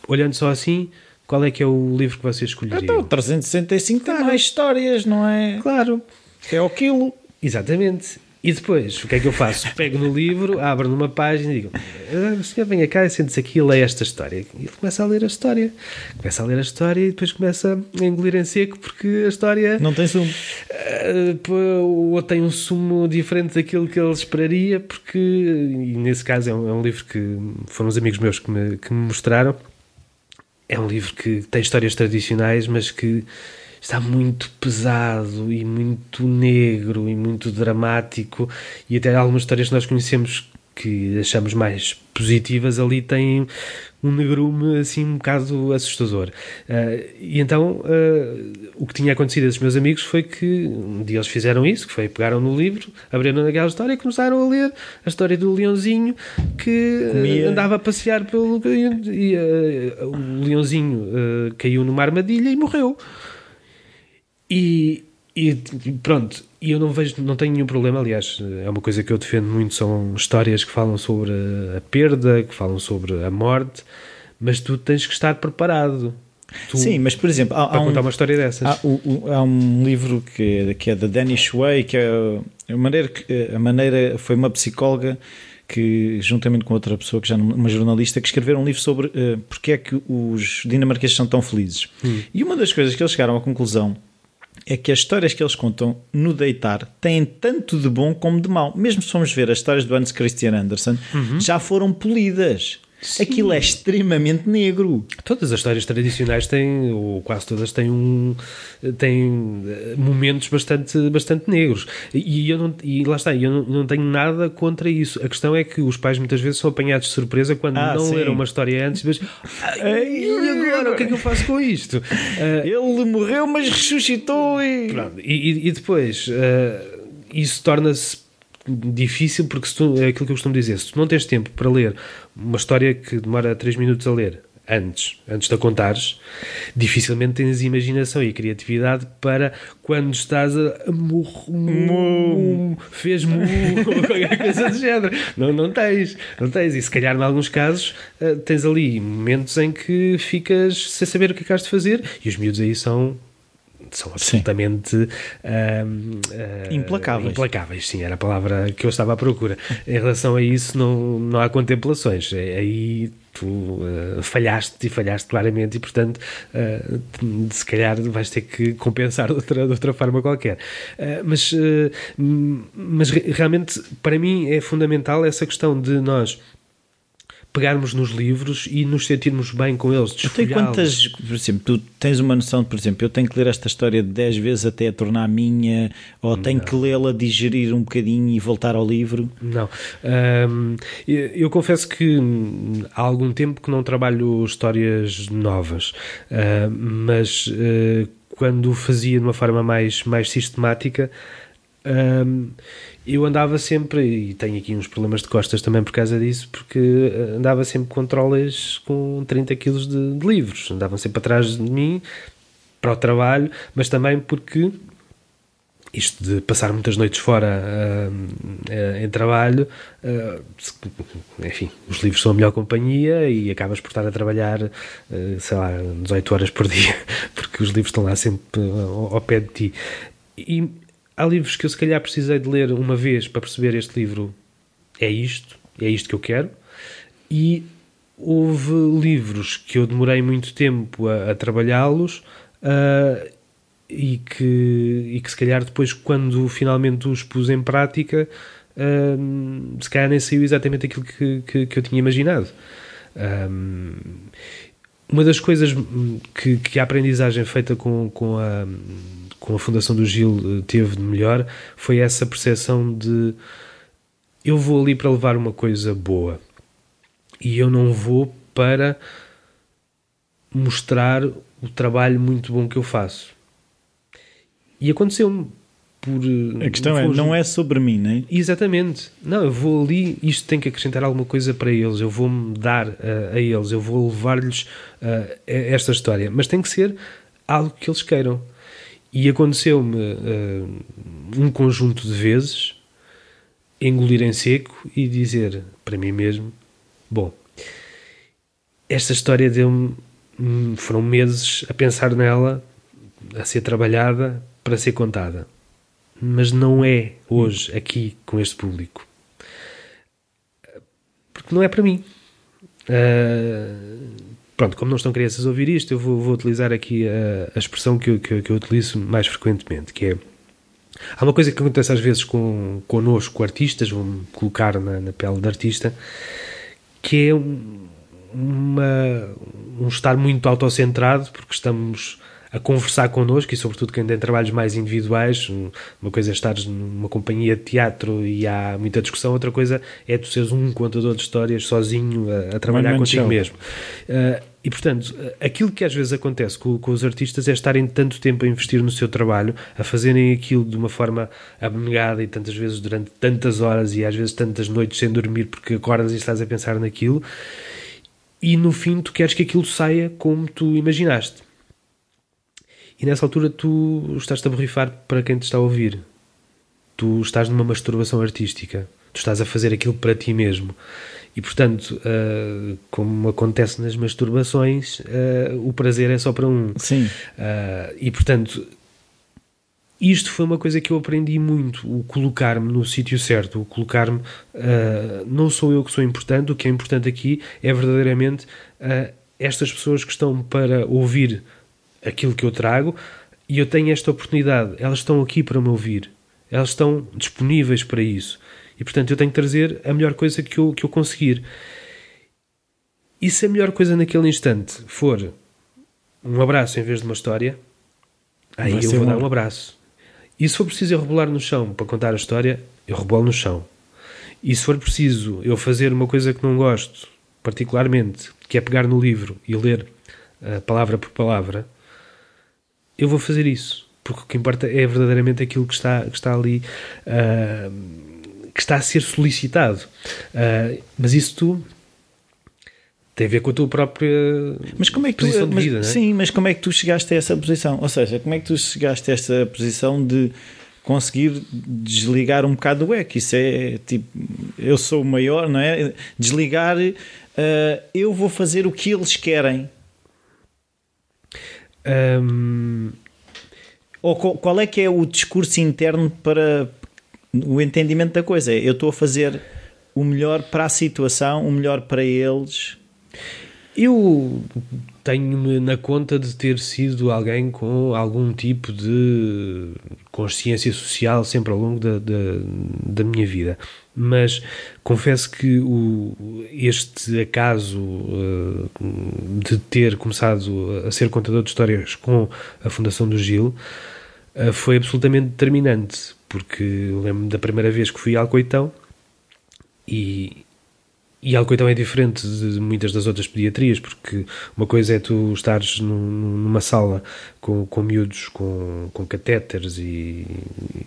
olhando só assim, qual é que é o livro que vocês escolheriam? Então, 365 tem mais histórias, não é? Claro, É o quilo. exatamente. E depois, o que é que eu faço? Pego no livro, abro numa página e digo: "Ah, senhor, venha cá sente-se aqui e leia esta história. E ele começa a ler a história. Começa a ler a história e depois começa a engolir em seco porque a história Não tem sumo. ah, pô, ou tem um sumo diferente daquilo que ele esperaria, porque, e nesse caso é um, é um livro que foram os amigos meus que me, que me mostraram. É um livro que tem histórias tradicionais, mas que está muito pesado e muito negro e muito dramático, e até algumas histórias que nós conhecemos que achamos mais positivas ali têm um negrume assim um bocado assustador. Ah, e então ah, o que tinha acontecido a esses meus amigos foi que um dia eles fizeram isso, que foi pegaram no livro, abriram naquela história e começaram a ler a história do leãozinho que ah, Comia. andava a passear pelo e ah, o leãozinho caiu numa armadilha e morreu. E, e pronto, e eu não vejo, não tenho nenhum problema, aliás, é uma coisa que eu defendo muito, são histórias que falam sobre a perda, que falam sobre a morte, mas tu tens que estar preparado. Tu, Sim, mas por exemplo, há, para há um, contar uma história dessas. há, o- há um livro que é, que é da Danish Way, que é a maneira, que- a maneira foi uma psicóloga que, juntamente com outra pessoa, que já uma jornalista, que escreveram um livro sobre eh, porque é que os dinamarqueses são tão felizes. E uma das coisas que eles chegaram à conclusão é que as histórias que eles contam no deitar têm tanto de bom como de mau. Mesmo se formos ver as histórias do Hans Christian Andersen, já foram polidas. Sim. Aquilo é extremamente negro. Todas as histórias tradicionais têm, ou quase todas, têm, um, têm eh, momentos bastante, bastante negros. E, eu não, e lá está, eu não, não, tenho nada contra isso. A questão é que os pais muitas vezes são apanhados de surpresa quando ah, não sim. leram uma história antes, mas e agora o que é que eu faço com isto? Uh, Ele morreu, mas ressuscitou e. Pronto, e, e, depois uh, isso torna-se difícil porque se tu, é aquilo que eu costumo dizer, se tu não tens tempo para ler uma história que demora 3 minutos a ler antes, antes de a contares, dificilmente tens imaginação e criatividade para quando estás a mu, fez mu ou qualquer coisa do género. Não, não tens, não tens. E se calhar, em alguns casos, eh, tens ali momentos em que ficas sem saber o que é que has de fazer e os miúdos aí são são absolutamente uh, uh, implacáveis. Implacáveis, sim, era a palavra que eu estava à procura. em relação a isso, não, não há contemplações. É, aí tu uh, falhaste e falhaste claramente, e portanto, se calhar vais ter que compensar de outra, de outra forma qualquer. mas, mas realmente, para mim, é fundamental essa questão de nós pegarmos nos livros e nos sentirmos bem com eles. Tem quantas, por exemplo, tu tens uma noção de, por exemplo, eu tenho que ler esta história 10 vezes até a tornar minha, ou Não. tenho que lê-la, digerir um bocadinho e voltar ao livro? Não. Um, eu, eu, confesso que há algum tempo que não trabalho histórias novas, uh, mas uh, quando fazia de uma forma mais, mais sistemática, um, eu andava sempre, e tenho aqui uns problemas de costas também por causa disso, porque eh, andava sempre com trolas com 30 kg de, de livros, andavam sempre atrás de mim para o trabalho, mas também porque isto de passar muitas noites fora uh, uh, em trabalho, uh, enfim, os livros são a melhor companhia e acabas por estar a trabalhar, sei lá, 18 horas por dia, porque os livros estão lá sempre ao, ao pé de ti. E há livros que eu se calhar precisei de ler uma vez para perceber este livro é isto, é isto que eu quero, e houve livros que eu demorei muito tempo a, a trabalhá-los uh, e, que, e que se calhar depois quando finalmente os pus em prática uh, se calhar nem saiu exatamente aquilo que, que, que eu tinha imaginado. Um, ah, uma das coisas que, que a aprendizagem feita com, com a com a Fundação do Gil eh, teve de melhor foi essa percepção de eu vou ali para levar uma coisa boa e eu não vou para mostrar o trabalho muito bom que eu faço. E aconteceu-me por. Eh, a questão é, não é sobre mim, não é? Exatamente. Não, eu vou ali, isto tem que acrescentar alguma coisa para eles, eu vou-me dar uh, a eles, eu vou levar-lhes uh, esta história. Mas tem que ser algo que eles queiram. E aconteceu-me uh, um conjunto de vezes engolir em seco e dizer para mim mesmo: Bom, esta história deu-me. Hum, foram meses a pensar nela, a ser trabalhada para ser contada. Mas não é hoje, aqui, com este público. Porque não é para mim. Uh, pronto, como não estão crianças a ouvir isto, eu vou, vou utilizar aqui a, a expressão que eu, que, que eu utilizo mais frequentemente, que é Há uma coisa que acontece às vezes com, connosco, artistas, vou-me colocar na, na, pele de artista, que é um, uma, um estar muito autocentrado, porque estamos a conversar connosco e sobretudo quem tem trabalhos mais individuais, uma coisa é estar numa companhia de teatro e há muita discussão, outra coisa é tu seres um contador de histórias sozinho a, a trabalhar One contigo mesmo. Uh, e portanto, aquilo que às vezes acontece com, com, os artistas é estarem tanto tempo a investir no seu trabalho, a fazerem aquilo de uma forma abnegada e tantas vezes durante tantas horas e às vezes tantas noites sem dormir porque acordas e estás a pensar naquilo, e no fim tu queres que aquilo saia como tu imaginaste. E nessa altura tu estás-te a borrifar para quem te está a ouvir. Tu estás numa masturbação artística. Tu estás a fazer aquilo para ti mesmo. E portanto, uh, como acontece nas masturbações, uh, o prazer é só para um. Sim. Uh, e portanto, isto foi uma coisa que eu aprendi muito, o colocar-me no sítio certo, o colocar-me. não sou eu que sou importante, o que é importante aqui é verdadeiramente estas pessoas que estão para ouvir aquilo que eu trago e eu tenho esta oportunidade. Elas estão aqui para me ouvir. Elas estão disponíveis para isso. E portanto eu tenho que trazer a melhor coisa que eu, que eu conseguir. E se a melhor coisa naquele instante for um abraço em vez de uma história, aí Vai eu vou dar um abraço. E se for preciso eu rebolar no chão para contar a história, eu rebolo no chão. E se for preciso eu fazer uma coisa que não gosto, particularmente, que é pegar no livro e ler uh, palavra por palavra, eu vou fazer isso. Porque o que importa é verdadeiramente aquilo que está, que está ali, uh, que está a ser solicitado. Uh, mas isso tu tem a ver com a tua própria Mas como é que tu, posição de mas- vida, não é? sim, mas como é que tu chegaste a essa posição? Ou seja, como é que tu chegaste a essa posição de conseguir desligar um bocado o eco? Isso é tipo, eu sou o maior, não é? Desligar, eh, eu vou fazer o que eles querem. Um, Ou qual, é que é o discurso interno para o entendimento da coisa? Eu estou a fazer o melhor para a situação, o melhor para eles. Eu tenho-me na conta de ter sido alguém com algum tipo de consciência social sempre ao longo da, da, da minha vida. Mas confesso que o, este acaso uh, de ter começado a ser contador de histórias com a Fundação do Gil uh, foi absolutamente determinante, porque eu lembro da primeira vez que fui a Alcoitão e, e Alcoitão é diferente de muitas das outras pediatrias, porque uma coisa é tu estares num- numa sala com, com miúdos com, com catéteres e,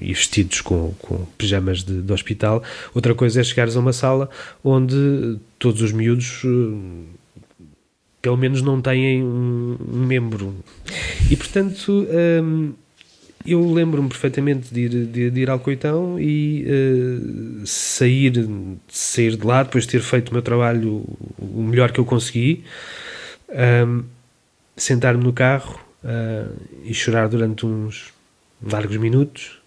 e vestidos com, com pijamas de, de hospital, outra coisa é chegares a uma sala onde todos os miúdos eh, pelo menos não têm um, um membro. E portanto. hum, eu lembro-me perfeitamente de ir, de, de ir ao Coitão e eh, sair, sair de lá depois de ter feito o meu trabalho o melhor que eu consegui, ahm, sentar-me no carro ah, e chorar durante uns largos minutos.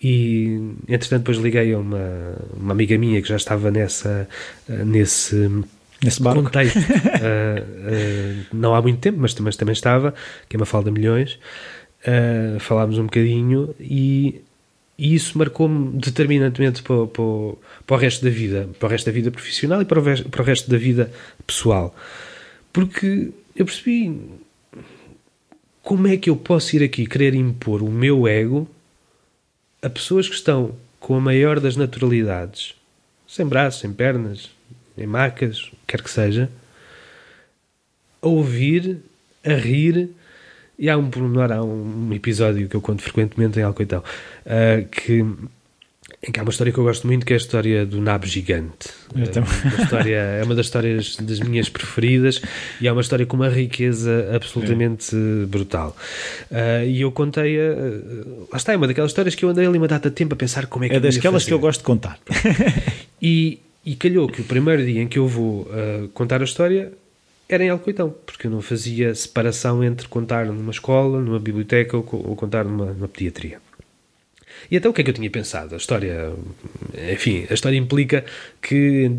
E entretanto, depois liguei a uma, uma amiga minha que já estava nessa, ah, nesse Nesse barco. contexto ah, ah, não há muito tempo, mas, mas também estava, que é uma falda milhões. Ah, falámos um bocadinho e, e isso marcou-me determinantemente para, para, para o resto da vida, para o resto da vida profissional e para o, ves- para o resto da vida pessoal. Porque eu percebi como é que eu posso ir aqui querer impor o meu ego a pessoas que estão com a maior das naturalidades, sem braços, sem pernas, em macas, quer que seja, a ouvir, a rir. E há um pormenor, há um episódio que eu conto frequentemente em Alcoitão, ah, que, em que há uma história que eu gosto muito, que é a história do nabo gigante. Também. uma história, é uma das histórias das minhas preferidas e é uma história com uma riqueza absolutamente eh, brutal. Ah, e eu contei, a, lá está, é uma daquelas histórias que eu andei ali uma data de tempo a pensar como é que É daquelas que eu gosto de contar. E, e calhou que o primeiro dia em que eu vou ah, contar a história era em Alcoitão, porque eu não fazia separação entre contar numa escola, numa biblioteca ou, co- ou contar numa, numa pediatria. E então o que é que eu tinha pensado? A história, enfim, a história implica que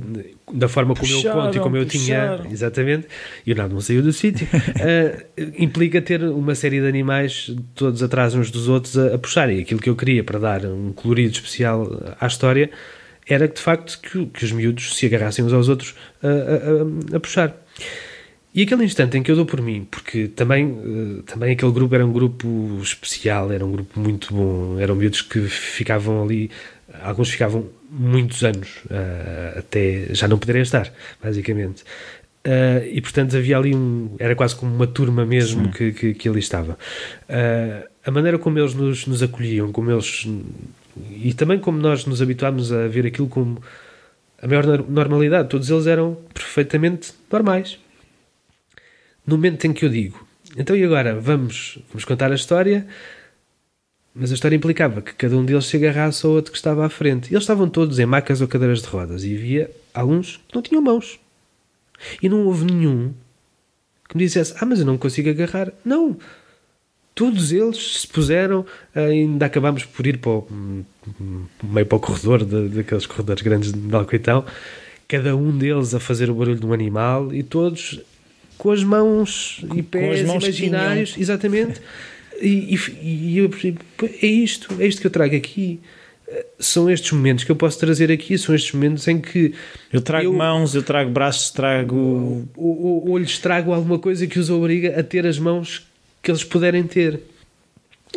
da forma como eu Puxaram, conto e como eu puxaram. tinha, exatamente, e o nada não saiu do sítio, ah, implica ter uma série de animais todos atrás uns dos outros a, a puxarem. Aquilo que eu queria para dar um colorido especial à história era que de facto que, que os miúdos se agarrassem uns aos outros a- a- a puxar. E aquele instante em que eu dou por mim, porque também, eh, também aquele grupo era um grupo especial, era um grupo muito bom, eram miúdos que ficavam ali, alguns ficavam muitos anos, eh, até já não poderem estar, basicamente. Eh, e portanto havia ali um. Era quase como uma turma mesmo que, que, que ali estava. A maneira como eles nos, nos acolhiam, como eles. E também como nós nos habituámos a ver aquilo como a maior nor- normalidade, todos eles eram perfeitamente normais no momento em que eu digo, então e agora vamos, vamos contar a história, mas a história implicava que cada um deles se agarrasse ao outro que estava à frente. E eles estavam todos em macas ou cadeiras de rodas e havia alguns que não tinham mãos. E não houve nenhum que me dissesse, ah, mas eu não consigo agarrar. Não! Todos eles se puseram, ainda acabámos por ir para o, meio para o corredor, de, daqueles corredores grandes de Alcoitão, cada um deles a fazer o barulho de um animal e todos com as mãos e pés mãos imaginários, exatamente. E, e, e eu percebi, "Pô, é isto, é isto que eu trago aqui. são estes momentos que eu posso trazer aqui, são estes momentos em que eu trago eu, mãos, eu trago braços, trago ou, ou, ou lhes trago alguma coisa que os obriga a ter as mãos que eles puderem ter.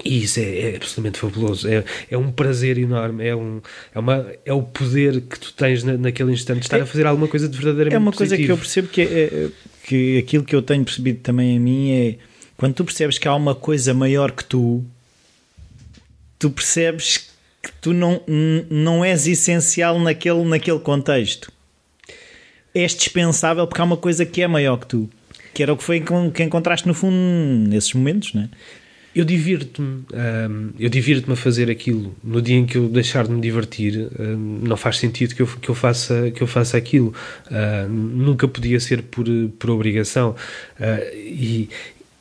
E isso é, é, absolutamente fabuloso. É, é um prazer enorme. É, um, é, uma, é o poder que tu tens na, naquele instante de estar é, a fazer alguma coisa de verdadeiramente É uma positivo. coisa que eu percebo que, é, que aquilo que eu tenho percebido também em mim é quando tu percebes que há uma coisa maior que tu, tu percebes que tu não, não és essencial naquele, naquele contexto. És dispensável porque há uma coisa que é maior que tu. Que era o que foi que encontraste no fundo nesses momentos, não é? Eu divirto-me, um, eu divirto-me a fazer aquilo. No dia em que eu deixar de me divertir, um, não faz sentido que eu, que eu, faça, que eu faça aquilo. Uh, nunca podia ser por, por obrigação. Uh, e,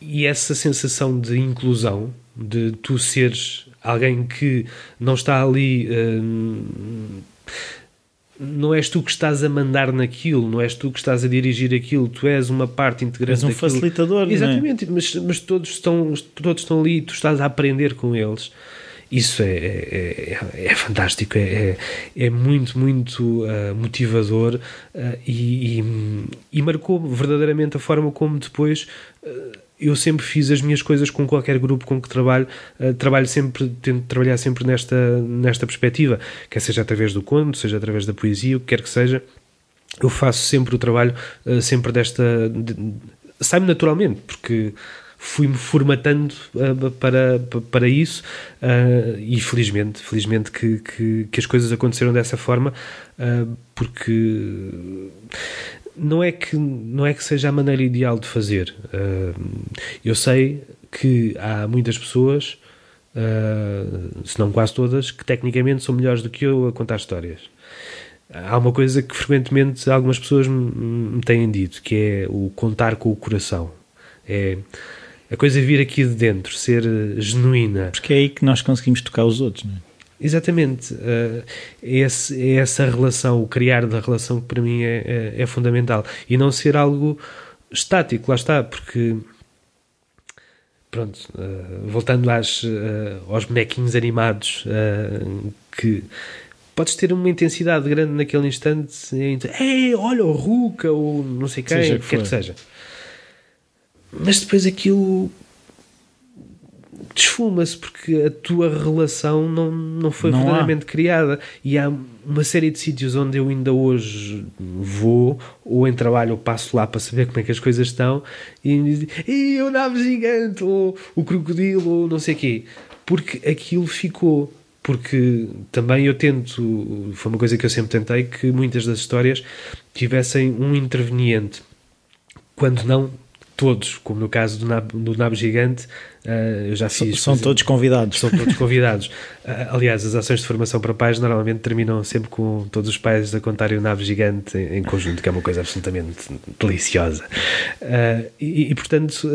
e essa sensação de inclusão, de tu seres alguém que não está ali. Não és tu que estás a mandar naquilo, não és tu que estás a dirigir aquilo, tu és uma parte integrante És um daquilo. facilitador, Exatamente, é? mas, mas todos, estão, todos estão ali e tu estás a aprender com eles. Isso é, é, é, é fantástico, é, é, é muito, muito uh, motivador uh, e, e, e, marcou verdadeiramente a forma como depois uh, eu sempre fiz as minhas coisas com qualquer grupo com que trabalho, uh, trabalho sempre, tento trabalhar sempre nesta, nesta perspectiva, quer seja através do conto, seja através da poesia, o que quer que seja, eu faço sempre o trabalho, uh, sempre desta. De, sai-me naturalmente, porque fui-me formatando uh, para, para isso e felizmente, felizmente que, que, que, as coisas aconteceram dessa forma, porque não é que não é que seja a maneira ideal de fazer. Uh, eu sei que há muitas pessoas, uh, se não quase todas, que tecnicamente são melhores do que eu a contar histórias. Há uma coisa que frequentemente algumas pessoas me têm dito, que é o contar com o coração. É a coisa vir aqui de dentro, ser genuína. Porque é aí que nós conseguimos tocar os outros, não é? Exatamente. Uh, esse, é essa relação, o criar da relação que para mim é, é, é, fundamental. E não ser algo estático, lá está, porque. Pronto, uh, voltando às, uh, aos bonequinhos animados, que podes ter uma intensidade grande naquele instante, ei, olha o Ruka, ou não sei quem, seja que quer que seja. Mas depois aquilo desfuma-se porque a tua relação não, não foi não verdadeiramente há. criada. E há uma série de sítios onde eu ainda hoje vou, ou em trabalho eu passo lá para saber como é que as coisas estão, e me dizem, e o nave gigante, ou o crocodilo, ou não sei o quê. Porque aquilo ficou. Porque também eu tento, foi uma coisa que eu sempre tentei, que muitas das histórias tivessem um interveniente. Quando não, todos, como no caso do Nabo, do nabo Gigante, uh, eu já fiz. São, todos convidados. São todos convidados. uh, aliás, as ações de formação para pais normalmente terminam sempre com todos os pais a contarem o Nabo Gigante em, conjunto, que é uma coisa absolutamente deliciosa. Uh, e, e, portanto.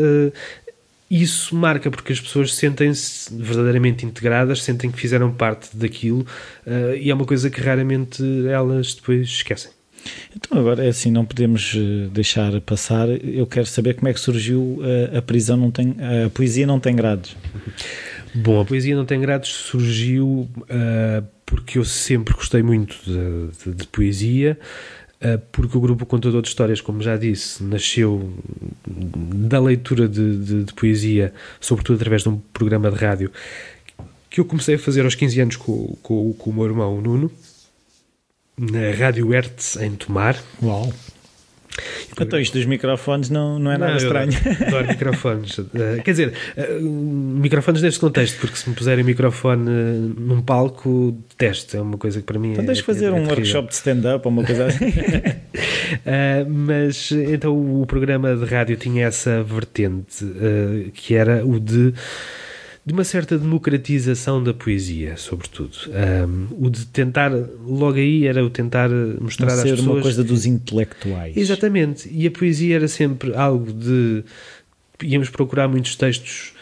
isso marca porque as pessoas sentem-se verdadeiramente integradas, sentem que fizeram parte daquilo e é uma coisa que raramente elas depois esquecem. Então, agora é assim, não podemos eh, deixar passar. Eu quero saber como é que surgiu a, a prisão não tem a poesia não tem grades. Bom, a poesia não tem grades surgiu uh, porque eu sempre gostei muito de, de, de poesia, porque o grupo Contador de Histórias, como já disse, nasceu da leitura de, de, poesia, sobretudo através de um programa de rádio que eu comecei a fazer aos 15 anos com, com, com o meu irmão Nuno na Rádio Hertz em Tomar. Uau! Então isto dos microfones não, não é nada não, estranho. Adoro microfones. Uh, quer dizer, uh, microfones neste contexto, porque se me puserem microfone uh, num palco, teste. É uma coisa que para mim então é. Então fazer é, um workshop de stand-up ou uma coisa assim. mas então o programa de rádio tinha essa vertente, que era o de de uma certa democratização da poesia, sobretudo. Um, o de tentar, logo aí, era o tentar mostrar Não às pessoas... uma coisa dos intelectuais. Exatamente. E a poesia era sempre algo de... Íamos procurar muitos textos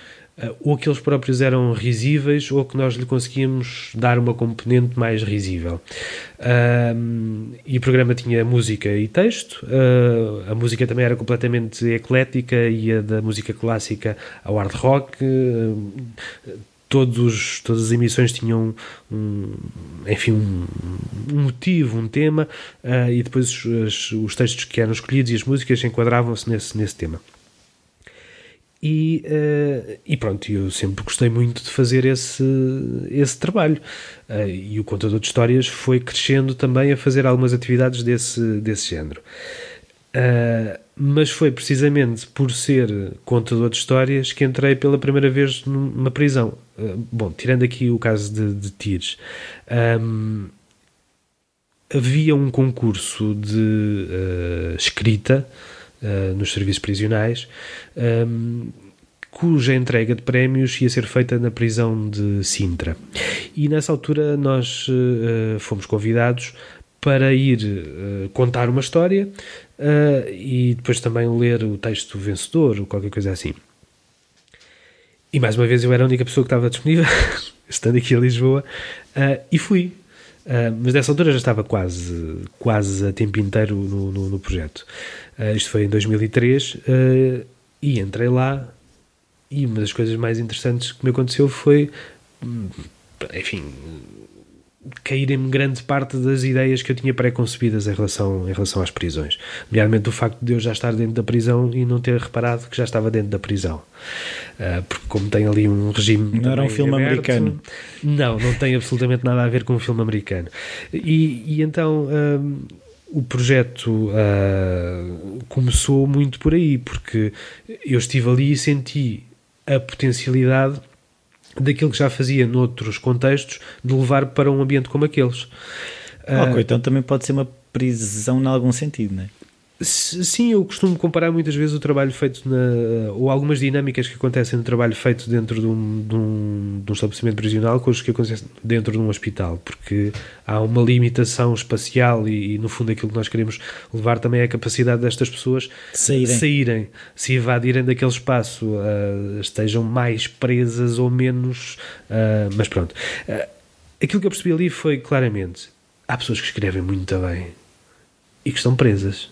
ou que eles próprios eram risíveis ou que nós lhe conseguíamos dar uma componente mais risível. E o programa tinha música e texto, uh, a música também era completamente eclética, ia da música clássica ao hard rock, uh, todos, todas as emissões tinham um, enfim, um, um, motivo, um tema, uh, e depois os, os, textos que eram escolhidos e as músicas enquadravam-se nesse, nesse tema. E, uh, e, pronto, eu sempre gostei muito de fazer esse, esse trabalho. Uh, e o contador de histórias foi crescendo também a fazer algumas atividades desse, desse género. Uh, mas foi precisamente por ser contador de histórias que entrei pela primeira vez numa prisão. Uh, bom, tirando aqui o caso de, de Tires, um, havia um concurso de uh, escrita nos serviços prisionais. Um, cuja entrega de prémios ia ser feita na prisão de Sintra. E nessa altura nós fomos convidados para ir uh, contar uma história uh, e depois também ler o texto vencedor ou qualquer coisa assim. E mais uma vez eu era a única pessoa que estava disponível, estando aqui a Lisboa, uh, e fui. Mas nessa altura já estava quase, quase a tempo inteiro no, no, no projeto. isto foi em 2003 e entrei lá. E uma das coisas mais interessantes que me aconteceu foi, hum, caírem-me grande parte das ideias que eu tinha pré-concebidas em relação, em relação às prisões. Nomeadamente o facto de eu já estar dentro da prisão e não ter reparado que já estava dentro da prisão. Uh, porque como tem ali um regime... Não era um filme aberto, americano. Não, não tem absolutamente nada a ver com um filme americano. E, e então... Uh, o projeto uh, começou muito por aí, porque eu estive ali e senti a potencialidade daquilo que já fazia noutros contextos, de levar para um ambiente como aqueles. Ok, uh, então também pode ser uma prisão em algum sentido, não é? Sim, eu costumo comparar muitas vezes o trabalho feito na, ou algumas dinâmicas que acontecem no trabalho feito dentro de um, de um, de um estabelecimento prisional com os que acontecem dentro de um hospital, porque há uma limitação espacial e, e, no fundo aquilo que nós queremos levar também é a capacidade destas pessoas saírem, saírem se evadirem daquele espaço, uh, estejam mais presas ou menos, uh, mas pronto. Uh, aquilo que eu percebi ali foi claramente, há pessoas que escrevem muito bem e que estão presas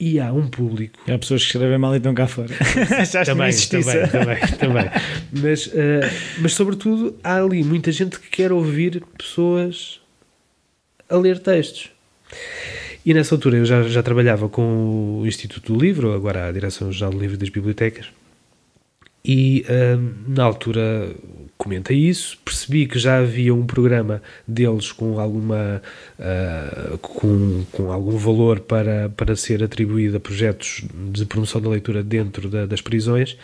e há um público. Há pessoas que escrevem mal e estão cá fora. também, também, também, também. Mas, uh, mas, sobretudo, há ali muita gente que quer ouvir pessoas a ler textos. E nessa altura eu já, já trabalhava com o Instituto do Livro, agora a Direção-Geral do Livro das Bibliotecas, e uh, na altura comentei isso, percebi que já havia um programa deles com alguma uh, com, com algum valor para, para ser atribuído a projetos de promoção da leitura dentro da, das prisões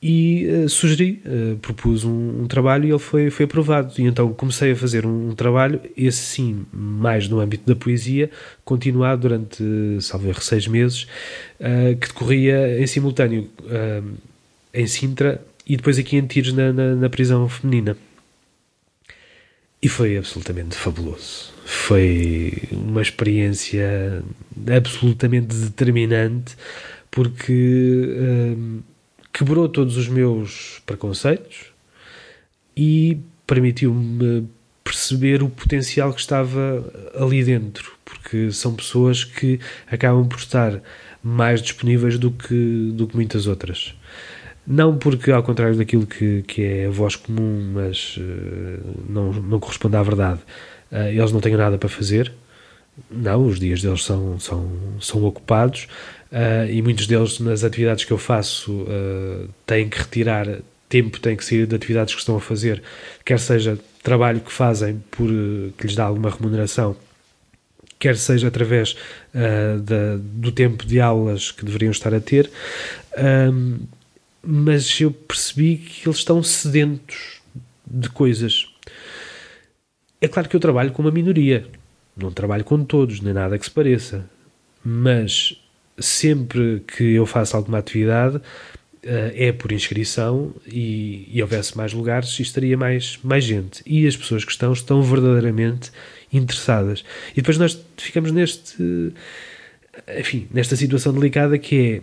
e uh, sugeri, uh, propus um, um, trabalho e ele foi, foi aprovado. E então comecei a fazer um, um, trabalho, esse sim, mais no âmbito da poesia, continuado durante, salvo erro, seis meses, que decorria em simultâneo em Sintra e depois aqui em Tiros na, na, na prisão feminina. E foi absolutamente fabuloso. Foi uma experiência absolutamente determinante porque hum, quebrou todos os meus preconceitos e permitiu-me perceber o potencial que estava ali dentro, porque são pessoas que acabam por estar mais disponíveis do que, do que muitas outras. Não porque, ao contrário daquilo que, que é a voz comum, mas uh, não, não corresponde à verdade, uh, eles não têm nada para fazer. Não, os dias deles são, são, são ocupados uh, e muitos deles, nas atividades que eu faço, têm que retirar tempo, têm que sair de atividades que estão a fazer, quer seja trabalho que fazem por que lhes dá alguma remuneração, quer seja através da, do tempo de aulas que deveriam estar a ter mas eu percebi que eles estão sedentos de coisas. É claro que eu trabalho com uma minoria, não trabalho com todos, nem nada que se pareça, mas sempre que eu faço alguma atividade eh, é por inscrição e, e houvesse mais lugares estaria mais, mais gente. E as pessoas que estão estão verdadeiramente interessadas. E depois nós ficamos neste, enfim, nesta situação delicada que é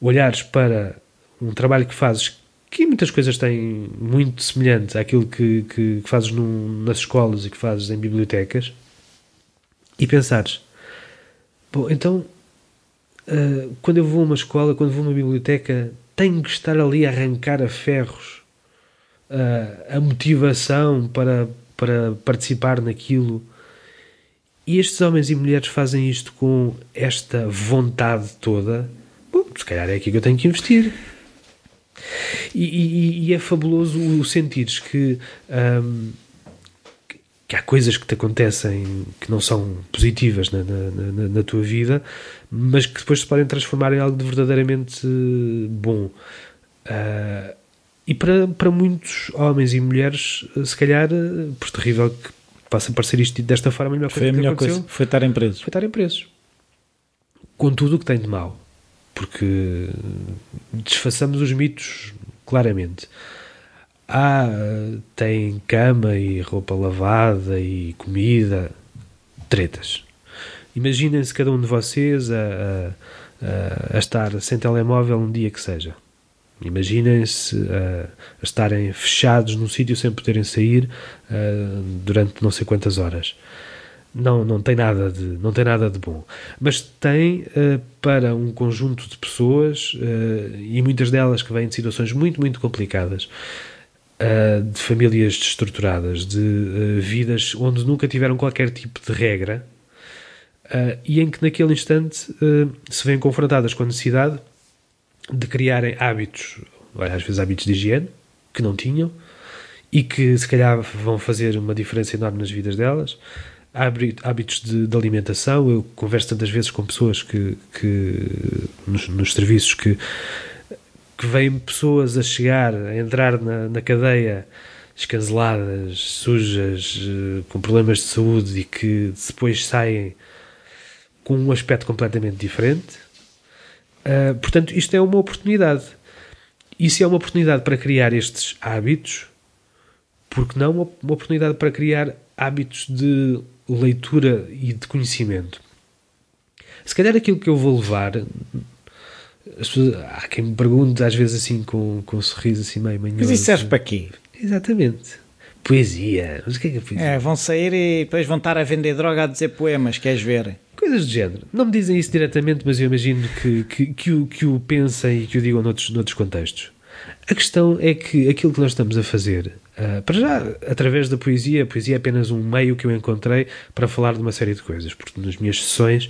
olhares para um trabalho que fazes que muitas coisas têm muito semelhante àquilo que, que, que fazes num, nas escolas e que fazes em bibliotecas e pensares bom, então uh, quando eu vou a uma escola, quando vou a uma biblioteca tenho que estar ali a arrancar a ferros uh, a motivação para, para participar naquilo. E estes homens e mulheres fazem isto com esta vontade toda. Bom, se calhar é aqui que eu tenho que investir. E, e, e é fabuloso o sentires que, um, que há coisas que te acontecem que não são positivas na, na, na, tua vida, mas que depois se podem transformar em algo de verdadeiramente bom. Uh, e para, para muitos homens e mulheres, se calhar, por terrível que possa parecer isto desta forma, a melhor foi coisa a melhor coisa, foi estar presos. Foi estar presos. Com tudo o que tem de mal. Porque desfaçamos os mitos claramente. Ah, tem cama e roupa lavada e comida. Tretas. Imaginem-se cada um de vocês a, a, a estar sem telemóvel um dia que seja Imaginem-se uh, a estarem fechados num sítio sem poderem sair uh, durante não sei quantas horas. Não, não tem nada de, não tem nada de bom. Mas tem uh, para um conjunto de pessoas e muitas delas que vêm de situações muito, muito complicadas, de famílias destruturadas, de vidas onde nunca tiveram qualquer tipo de regra, e em que naquele instante se veem confrontadas com a necessidade de criarem hábitos, às vezes hábitos de higiene, que não tinham, e que se calhar vão fazer uma diferença enorme nas vidas delas. Hábitos de, de alimentação, eu converso tantas vezes com pessoas que, que nos, nos serviços que, que veem pessoas a chegar, a entrar na, na cadeia escanceladas, sujas, eh, com problemas de saúde e que depois saem com um aspecto completamente diferente Uh, portanto, isto é uma oportunidade. E se é uma oportunidade para criar estes hábitos, porque não uma, uma oportunidade para criar hábitos de leitura e de conhecimento? Se calhar aquilo que eu vou levar. Pessoas, há quem me pergunte, às vezes assim, com, com um sorriso assim meio manhoso. Mas isso serve para quê? Exatamente. Poesia. Mas o que é que é poesia? É, vão sair e depois vão estar a vender droga a dizer poemas, queres ver? Coisas do género. Não me dizem isso diretamente, mas eu imagino que, que, que, o, que o pensem e que o digam noutros, noutros contextos. A questão é que aquilo que nós estamos a fazer, uh, para já, através da poesia, a poesia é apenas um meio que eu encontrei para falar de uma série de coisas, porque nas minhas sessões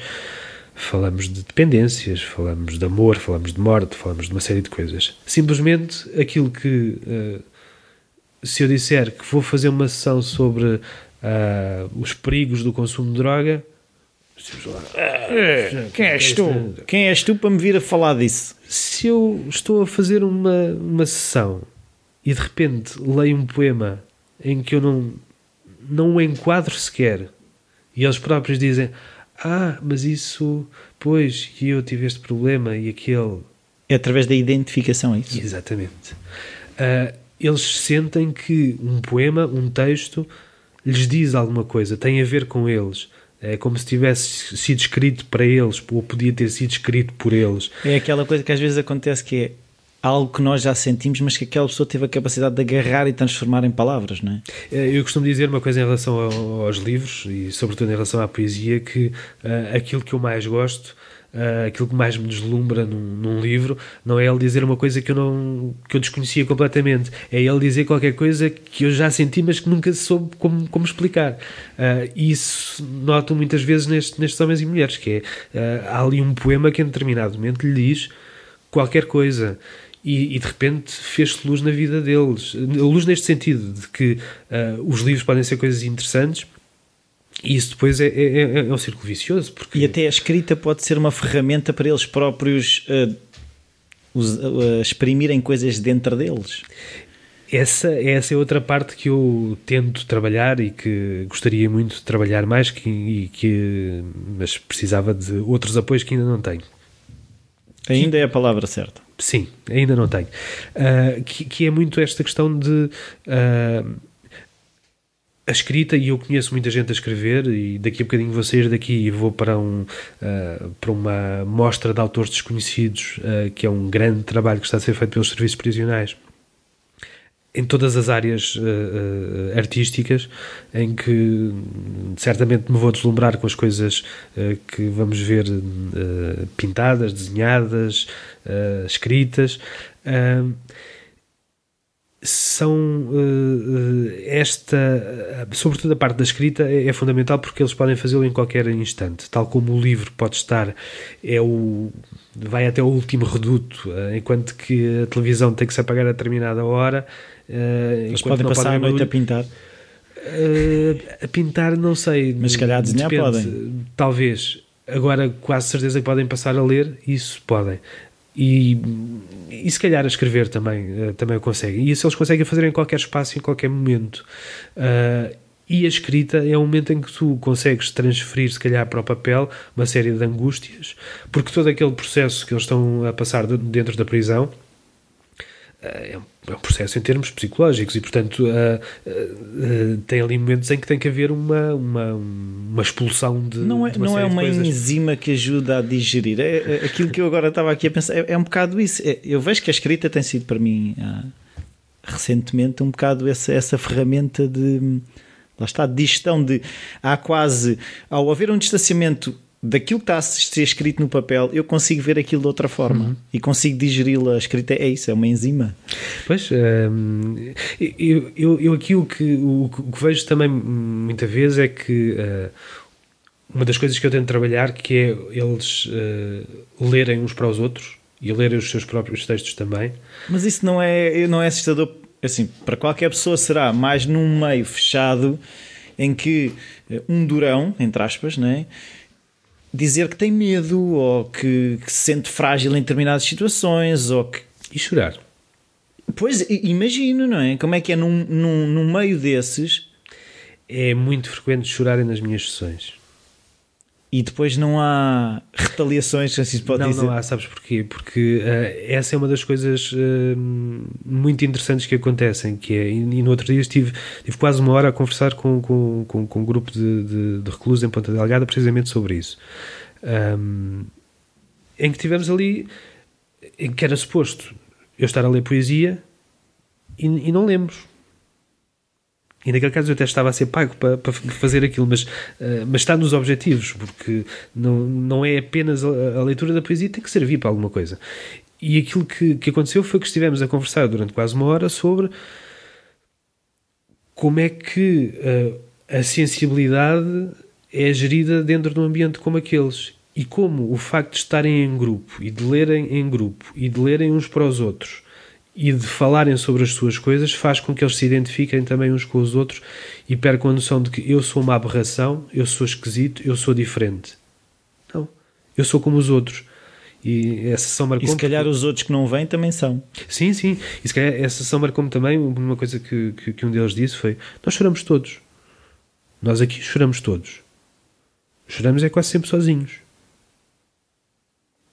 falamos de dependências, falamos de amor, falamos de morte, falamos de uma série de coisas. Simplesmente aquilo que, uh, se eu disser que vou fazer uma sessão sobre uh, os perigos do consumo de droga, é, quem és tu? Quem és tu para me vir a falar disso? Se eu estou a fazer uma, uma sessão e de repente leio um poema em que eu não, não o enquadro sequer e eles próprios dizem ah, mas isso, pois, e eu tive este problema e aquele. É através da identificação, é isso? Exatamente. Uh, eles sentem que um poema, um texto, lhes diz alguma coisa, tem a ver com eles. É como se tivesse sido escrito para eles, ou podia ter sido escrito por eles. É aquela coisa que às vezes acontece que é algo que nós já sentimos, mas que aquela pessoa teve a capacidade de agarrar e transformar em palavras, não é? é eu costumo dizer uma coisa em relação aos livros e, sobretudo, em relação à poesia, que uh, aquilo que eu mais gosto uh, aquilo que mais me deslumbra num, num, livro não é ele dizer uma coisa que eu não que eu desconhecia completamente. É ele dizer qualquer coisa que eu já senti mas que nunca soube como, como explicar. Uh, isso noto muitas vezes neste, nestes homens e mulheres que é há ali um poema que em determinado momento lhe diz qualquer coisa e, e, de repente fez-se luz na vida deles. Luz neste sentido, de que uh, os livros podem ser coisas interessantes, e isso depois é, é, é, é um círculo vicioso. Porque... E até a escrita pode ser uma ferramenta para eles próprios uh, uh, exprimirem coisas dentro deles. Essa, essa é outra parte que eu tento trabalhar e que gostaria muito de trabalhar mais, que, e que, mas precisava de outros apoios que ainda não tenho. Ainda é a palavra certa. Sim, ainda não tenho. Uh, que, que, é muito esta questão de uh, a escrita, e eu conheço muita gente a escrever, e daqui a bocadinho vou sair daqui e vou para, um, uh, para uma mostra de autores desconhecidos, uh, que é um grande trabalho que está a ser feito pelos serviços prisionais, em todas as áreas uh, artísticas, em que certamente me vou deslumbrar com as coisas que vamos ver pintadas, desenhadas, escritas são uh, esta, sobretudo a parte da escrita é, é fundamental porque eles podem fazê-lo em qualquer instante, tal como o livro pode estar é o vai até o último reduto, uh, enquanto que a televisão tem que se apagar a determinada hora. Uh, eles podem passar a noite a pintar. a pintar não sei, mas se calhar desenhar depende, podem. Talvez. Agora quase certeza que podem passar a ler, isso podem e, e se calhar a escrever também, uh, também o conseguem. E isso eles conseguem fazer em qualquer espaço, em qualquer momento. Uh, e a escrita é o momento em que tu consegues transferir, se calhar, para o papel uma série de angústias, porque todo aquele processo que eles estão a passar dentro da prisão eh, é um, é um processo em termos psicológicos e, portanto, uh, uh, tem ali momentos em que tem que haver uma, uma, uma expulsão de. Não é, de uma, não é uma enzima que ajuda a digerir. É, é, aquilo que eu agora estava aqui a pensar é, é um bocado isso. É, eu vejo que a escrita tem sido para mim recentemente um bocado essa, essa ferramenta de. Lá está, de digestão de. Há quase. Ao haver um distanciamento daquilo que está a ser escrito no papel, eu consigo ver aquilo de outra forma uhum. e consigo digeri-la. A escrita é isso, é uma enzima. Pois, hum, eu, eu, eu, aqui o que, o que vejo também muitas vezes é que uh, uma das coisas que eu tento trabalhar que é eles uh, lerem uns para os outros e lerem os seus próprios textos também. Mas isso não é, não é assustador, assim, para qualquer pessoa será, mais num meio fechado em que eh, um durão, entre aspas, não é? Dizer que tem medo ou que, que, se sente frágil em determinadas situações ou que. E chorar. Pois, imagino, não é? Como é que é num, num, num meio desses. É muito frequente chorarem nas minhas sessões. E depois não há retaliações, se assim se pode não, dizer. Não há, sabes porquê? Porque uh, essa é uma das coisas uh, muito interessantes que acontecem, que é, e, e, no outro dia estive, estive quase uma hora a conversar com, com, com, com um grupo de, de, de, reclusos em Ponta Delgada precisamente sobre isso. Um, em que tivemos ali, em que era suposto eu estar a ler poesia e, e não lemos e naquele caso eu até estava a ser pago para, para fazer aquilo, mas, uh, mas está nos objetivos, porque não, não é apenas a, a, leitura da poesia, tem que servir para alguma coisa. E aquilo que, que aconteceu foi que estivemos a conversar durante quase uma hora sobre como é que uh, a sensibilidade é gerida dentro de um ambiente como aqueles. E como o facto de estarem em grupo e de lerem em grupo e de lerem uns para os outros e de falarem sobre as suas coisas faz com que eles se identifiquem também uns com os outros e percam a noção de que eu sou uma aberração, eu sou esquisito, eu sou diferente. Não, eu sou como os outros. E essa sessão marcou E se calhar porque... os outros que não vêm também são. Sim, sim. E se calhar essa sessão marcou-me também. Uma coisa que, que, que um deles disse foi: Nós choramos todos. Nós aqui choramos todos. Choramos é quase sempre sozinhos.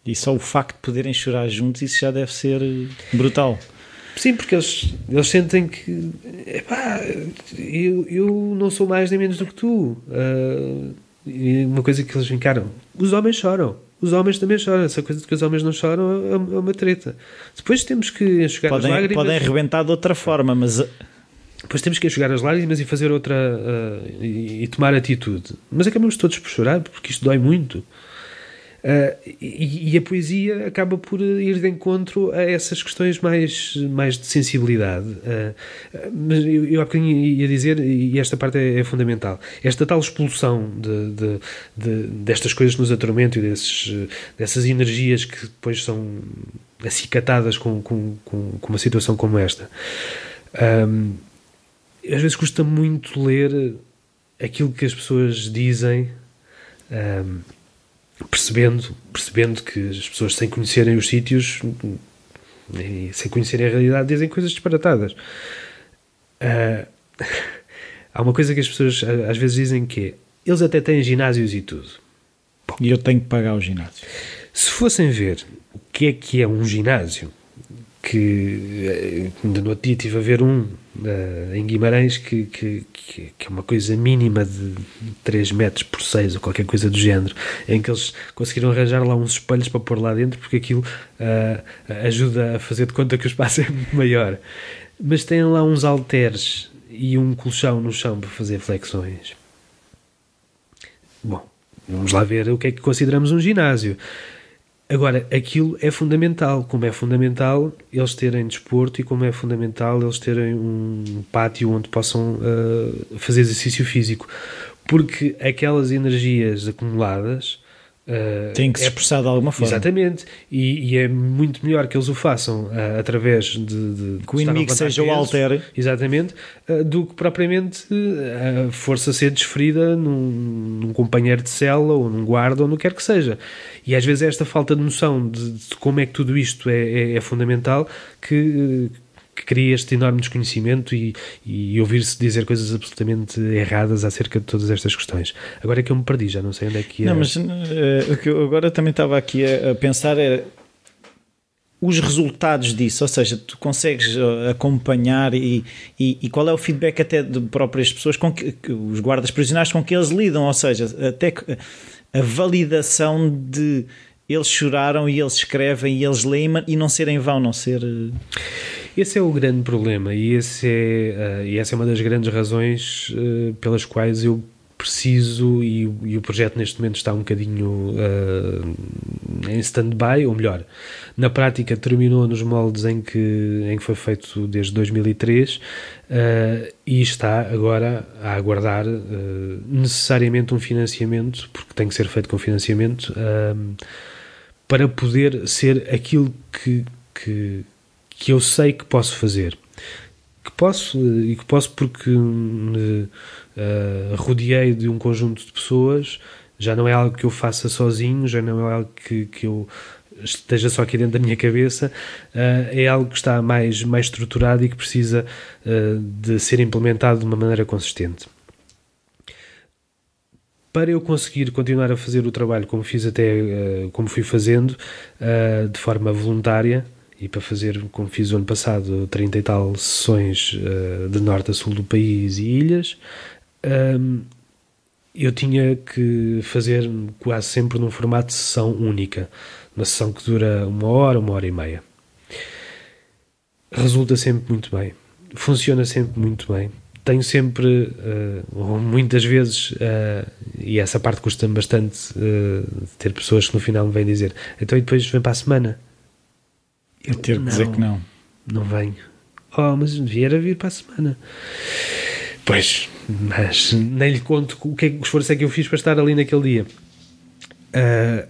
E só o facto de poderem chorar juntos, isso já deve ser brutal. Sim, porque eles, eles sentem que epá, eu, eu não sou mais nem menos do que tu. Uh, e uma coisa que eles encaram: os homens choram. Os homens também choram. Essa coisa de que os homens não choram é, é uma treta. Depois temos que enxugar podem, as lágrimas. Podem arrebentar de outra forma, mas. Depois temos que enxugar as lágrimas e fazer outra. Uh, e, e, tomar atitude. Mas acabamos todos por chorar porque isto dói muito. Uh, e, e, a poesia acaba por ir de encontro a essas questões mais, mais de sensibilidade. Uh, mas eu, eu há bocadinho ia dizer, e esta parte é, é fundamental, esta tal expulsão de, de, de, destas coisas que nos atormentam e desses, dessas energias que depois são acicatadas com, com, com, com uma situação como esta. Um, às vezes custa muito ler aquilo que as pessoas dizem. Um, percebendo, percebendo que as pessoas sem conhecerem os sítios e sem conhecerem a realidade dizem coisas disparatadas. Uh, há uma coisa que as pessoas às vezes dizem que é eles até têm ginásios e tudo. E eu tenho que pagar o ginásio. Se fossem ver o que é que é um ginásio, que ainda no outro dia estive a ver um uh, em Guimarães que, que, que, é uma coisa mínima de 3 metros por 6 ou qualquer coisa do género, em que eles conseguiram arranjar lá uns espelhos para pôr lá dentro porque aquilo uh, ajuda a fazer de conta que o espaço é maior. Mas têm lá uns halteres e um colchão no chão para fazer flexões. Bom, vamos lá ver o que é que consideramos um ginásio. Agora, aquilo é fundamental, como é fundamental eles terem desporto e como é fundamental eles terem um pátio onde possam uh, fazer exercício físico, porque aquelas energias acumuladas Uh, Tem que se é, expressar de alguma forma. Exatamente. E, e, é muito melhor que eles o façam uh, através de, de, que o inimigo seja o altere. Exatamente. Uh, do que propriamente a força ser desferida num, num, companheiro de cela ou num guarda ou no que quer que seja. E às vezes é esta falta de noção de, de como é que tudo isto é, é, é fundamental que que cria este enorme desconhecimento e, e ouvir-se dizer coisas absolutamente erradas acerca de todas estas questões. Agora é que eu me perdi, já não sei onde é que é. Não, mas uh, o que eu agora também estava aqui a, a pensar era os resultados disso, ou seja, tu consegues eh, acompanhar e, e, e, qual é o feedback até de próprias pessoas com que, que, os guardas prisionais com que eles lidam, ou seja, até a validação de eles choraram e eles escrevem e eles leem e não serem vão, não ser. Esse é o grande problema e, esse é, uh, e essa é uma das grandes razões uh, pelas quais eu preciso e, e, o projeto neste momento está um bocadinho uh, em stand-by, ou melhor, na prática terminou nos moldes em que, em que foi feito desde 2003 uh, e está agora a aguardar uh, necessariamente um financiamento, porque tem que ser feito com financiamento, para poder ser aquilo que, que, que eu sei que posso fazer. Que posso, e que posso porque me uh, rodeei de um conjunto de pessoas, já não é algo que eu faça sozinho, já não é algo que, que eu esteja só aqui dentro da minha cabeça, uh, é algo que está mais, mais estruturado e que precisa uh, de ser implementado de uma maneira consistente. Para eu conseguir continuar a fazer o trabalho como fiz até, como fui fazendo, de forma voluntária, e para fazer, como fiz o ano passado, 30 e tal sessões uh, de norte a sul do país e ilhas, um, ehm, eu tinha que fazer quase sempre num formato de sessão única, uma sessão que dura uma hora, uma hora e meia. Resulta sempre muito bem, funciona sempre muito bem. Tenho sempre, uh, muitas vezes, uh, e essa parte custa-me bastante, ter pessoas que no final me vêm dizer: então e depois vem para a semana eu ter que dizer que não. Não venho. Oh, mas vier a vir para a semana. Pois, mas nem lhe conto o que, é, o esforço é que eu fiz para estar ali naquele dia. Uh,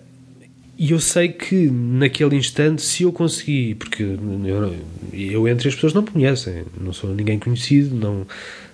e eu sei que naquele instante, se eu conseguir, porque eu, eu, entre as pessoas não me conhecem, não sou ninguém conhecido, não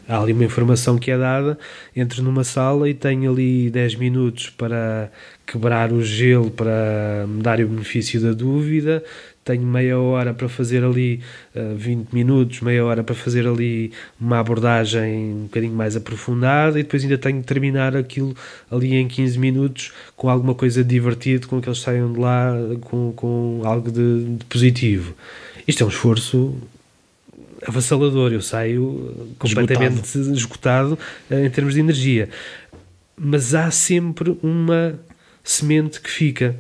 há ali uma informação que é dada, entro numa sala e tenho ali 10 minutos para quebrar o gelo, para me dar o benefício da dúvida, tenho meia hora para fazer ali uh, eh, 20 minutos, meia hora para fazer ali uma abordagem um bocadinho mais aprofundada e depois ainda tenho que terminar aquilo ali em 15 minutos com alguma coisa divertida, com que eles saiam de lá com, com algo de, de positivo. Isto é um esforço avassalador, eu saio completamente esgotado, esgotado uh, em termos de energia. Mas há sempre uma semente que fica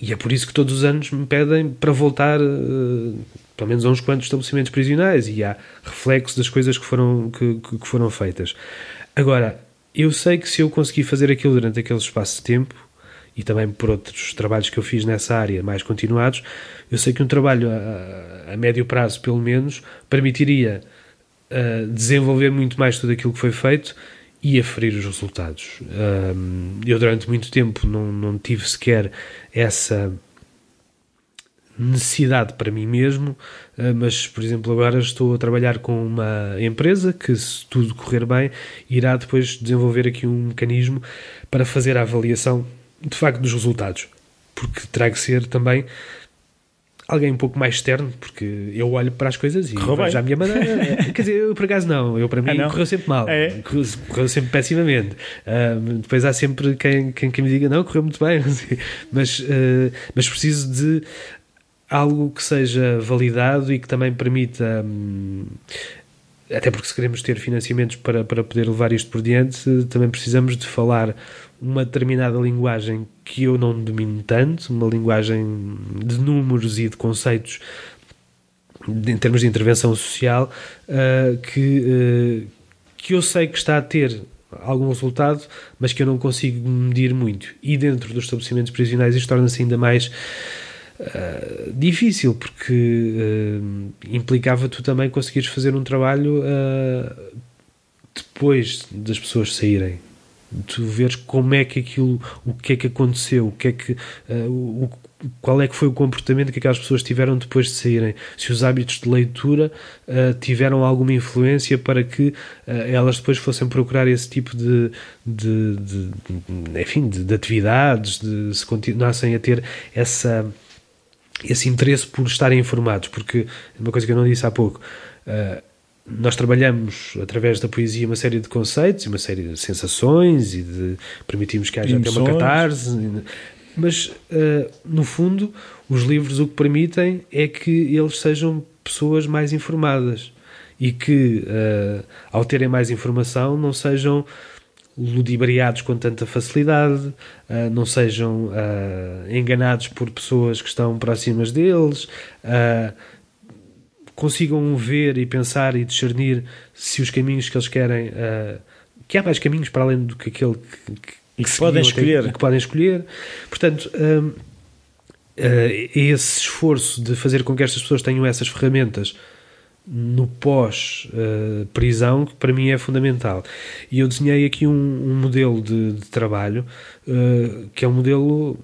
e é por isso que todos os anos me pedem para voltar, uh, pelo menos a uns quantos estabelecimentos prisionais, e há reflexo das coisas que foram, que, que foram feitas. Agora, eu sei que se eu conseguir fazer aquilo durante aquele espaço de tempo, e também por outros trabalhos que eu fiz nessa área mais continuados, eu sei que um trabalho a, a médio prazo, pelo menos, permitiria uh, desenvolver muito mais tudo aquilo que foi feito e aferir os resultados. eu, durante muito tempo, não, não tive sequer essa necessidade para mim mesmo, ah, mas, por exemplo, agora estou a trabalhar com uma empresa que, se tudo correr bem, irá depois desenvolver aqui um mecanismo para fazer a avaliação de facto dos resultados, porque terá que ser também alguém um pouco mais externo, porque eu olho para as coisas e correu vejo a minha maneira. Quer dizer, eu por acaso não, eu para mim ah, correu sempre mal, é. correu, correu, sempre pessimamente. Uh, depois há sempre quem, quem, quem, me diga, não, correu muito bem, mas, uh, mas preciso de algo que seja validado e que também permita. Um, até porque se queremos ter financiamentos para, para poder levar isto por diante, também precisamos de falar uma determinada linguagem que eu não domino tanto, uma linguagem de números e de conceitos em termos de intervenção social uh, que, uh, que eu sei que está a ter algum resultado, mas que eu não consigo medir muito. E dentro dos estabelecimentos prisionais isto torna-se ainda mais uh, difícil, porque implicava tu também conseguires fazer um trabalho depois das pessoas saírem tu veres como é que aquilo, o que é que aconteceu, o que é que, uh, o, qual é que foi o comportamento que aquelas pessoas tiveram depois de saírem, se os hábitos de leitura uh, tiveram alguma influência para que uh, elas depois fossem procurar esse tipo de, de, de, enfim, de, de, atividades, de se continuassem a ter essa esse interesse por estarem informados, porque uma coisa que eu não disse há pouco nós trabalhamos através da poesia uma série de conceitos, uma série de sensações e de permitimos que haja até uma catarse, mas uh, no fundo os livros o que permitem é que eles sejam pessoas mais informadas e que uh, ao terem mais informação não sejam ludibriados com tanta facilidade, uh, não sejam enganados por pessoas que estão próximas deles consigam ver e pensar e discernir se os caminhos que eles querem. Uh, que há mais caminhos para além do que aquele que, que, e que, que podem escolher. Até, que podem escolher. Portanto, uh, uh, esse esforço de fazer com que estas pessoas tenham essas ferramentas no pós-prisão, que para mim é fundamental. E eu desenhei aqui um, um modelo de, de trabalho que é um modelo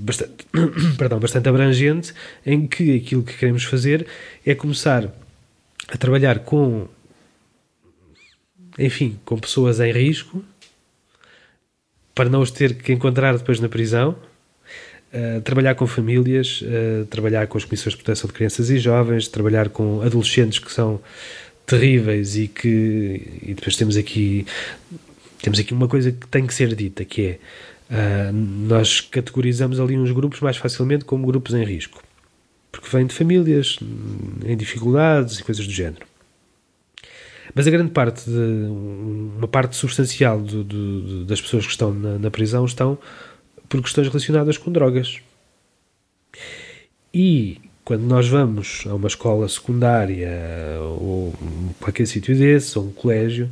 bastante, perdão, bastante abrangente, em que aquilo que queremos fazer é começar a trabalhar com, enfim, com pessoas em risco, para não os ter que encontrar depois na prisão, uh, trabalhar com famílias, uh, trabalhar com as comissões de proteção de crianças e jovens, trabalhar com adolescentes que são terríveis e que e depois temos aqui temos aqui uma coisa que tem que ser dita que é Uh, nós categorizamos ali uns grupos mais facilmente como grupos em risco, porque vêm de famílias em dificuldades e coisas do género. Mas a grande parte, de, uma parte substancial do, do, das pessoas que estão na, na, prisão estão por questões relacionadas com drogas. E quando nós vamos a uma escola secundária ou qualquer sítio desse, ou um colégio,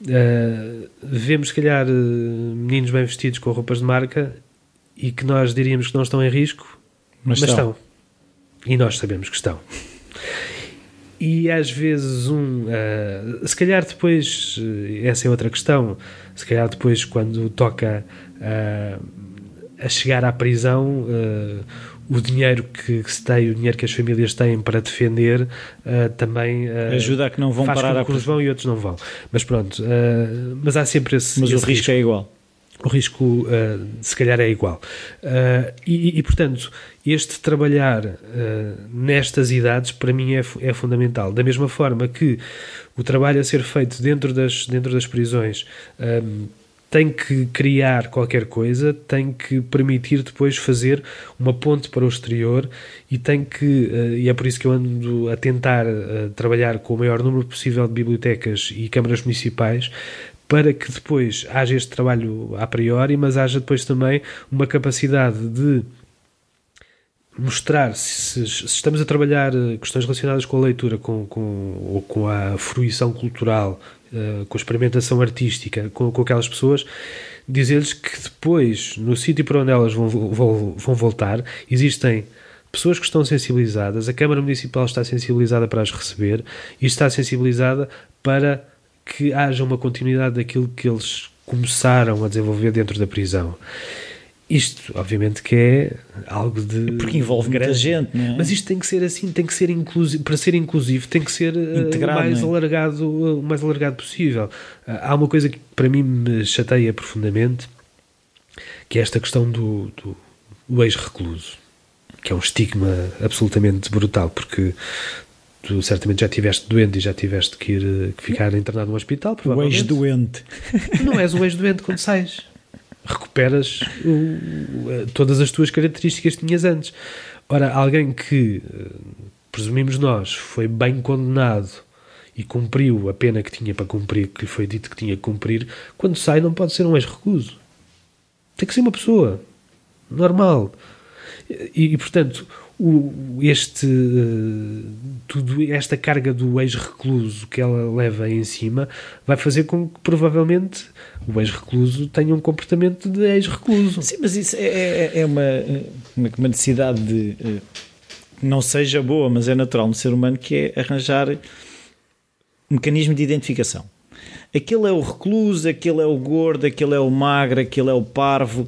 Uh, vemos, se calhar, uh, meninos bem vestidos com roupas de marca e que nós diríamos que não estão em risco, mas, mas estão. estão. E nós sabemos que estão. E às vezes um, uh, se calhar depois, essa é outra questão, se calhar depois quando toca a chegar à prisão, o dinheiro que, se tem, o dinheiro que as famílias têm para defender, uh, também uh, ajuda a que não vão faz parar com que uns vão e outros não vão. Mas pronto, uh, mas há sempre esse. Mas esse o risco, risco, é igual. O risco, se calhar, é igual. E, e, portanto, este trabalhar nestas idades, para mim, é, é fundamental. Da mesma forma que o trabalho a ser feito dentro das, dentro das prisões tem que criar qualquer coisa, tem que permitir depois fazer uma ponte para o exterior e tem que, e é por isso que eu ando a tentar trabalhar com o maior número possível de bibliotecas e câmaras municipais para que depois haja este trabalho a priori, mas haja depois também uma capacidade de mostrar se, se, estamos a trabalhar eh, questões relacionadas com a leitura, com, com, ou com a fruição cultural, uh, com a experimentação artística, com, com aquelas pessoas, dizer-lhes que depois, no sítio para onde elas vão, vão, vão voltar, existem pessoas que estão sensibilizadas, a Câmara Municipal está sensibilizada para as receber e está sensibilizada para que haja uma continuidade daquilo que eles começaram a desenvolver dentro da prisão. Isto, obviamente, que é algo de. Porque envolve muita grande, gente, não é? Mas isto tem que ser assim, tem que ser inclusivo. Para ser inclusivo, tem que ser eh, Integrado, o mais, é? alargado, o mais alargado possível. Ah, há uma coisa que para mim me chateia profundamente, que é esta questão do, do, do ex-recluso, que é um estigma absolutamente brutal, porque tu certamente já estiveste doente e já tiveste que ir que ficar internado no hospital. O ex-doente. Não és o ex-doente quando sais recuperas o, todas as tuas características que tinhas antes. Ora, alguém que, eh, presumimos nós, foi bem condenado e cumpriu a pena que tinha para cumprir, que lhe foi dito que tinha que cumprir, quando sai não pode ser um ex-recuso. Tem que ser uma pessoa normal. E, e, portanto, o, este uh, tudo esta carga do ex-recluso que ela leva em cima vai fazer com que provavelmente o ex-recluso tenha um comportamento de ex-recluso. Sim, mas isso é, é, é uma, uma necessidade de uh, não seja boa, mas é natural no ser humano que é arranjar um mecanismo de identificação. Aquele é o recluso, aquele é o gordo, aquele é o magro, aquele é o parvo.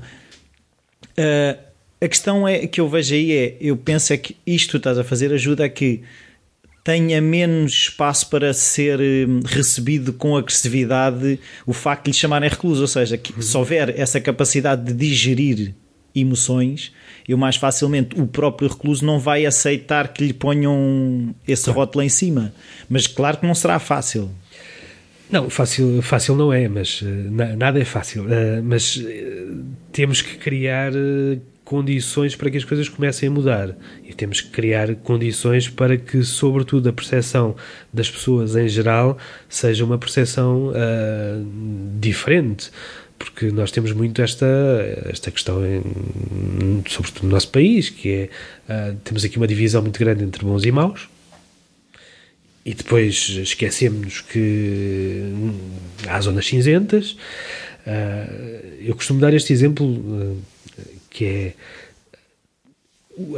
Uh, a questão é que eu vejo aí é, eu penso é que isto que tu estás a fazer ajuda a que tenha menos espaço para ser hum, recebido com agressividade o facto de lhe chamarem recluso, ou seja, que se houver essa capacidade de digerir emoções, eu mais facilmente o próprio recluso não vai aceitar que lhe ponham esse claro. rótulo em cima. Mas claro que não será fácil. Não, fácil, fácil não é, mas uh, nada é fácil. Uh, mas uh, temos que criar condições para que as coisas comecem a mudar. E temos que criar condições para que, sobretudo, a percepção das pessoas em geral seja uma percepção diferente. Porque nós temos muito esta, esta questão, em, sobretudo no nosso país, que é, uh, temos aqui uma divisão muito grande entre bons e maus, e depois esquecemos que há zonas cinzentas. Uh, eu costumo dar este exemplo uh, que é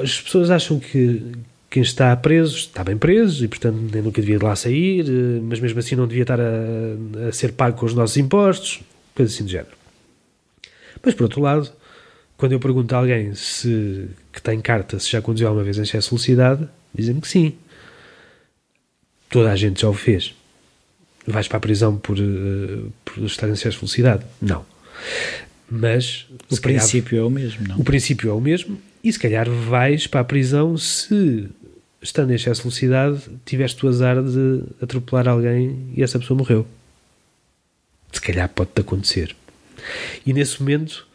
as pessoas acham que quem está preso está bem preso e portanto nem nunca devia de lá sair, mas mesmo assim não devia estar a, a ser pago com os nossos impostos coisa assim do género. Mas, por outro lado, quando eu pergunto a alguém se que tem carta se já conduziu alguma vez em excesso de velocidade, dizem-me que sim. Toda a gente já o fez. Vais para a prisão por, uh, por estar em excesso de velocidade? Não. Mas o princípio calhar, é o mesmo, não? O princípio é o mesmo e se calhar vais para a prisão se estando em excesso de velocidade tiveste o azar de atropelar alguém e essa pessoa morreu se calhar pode-te acontecer. E nesse momento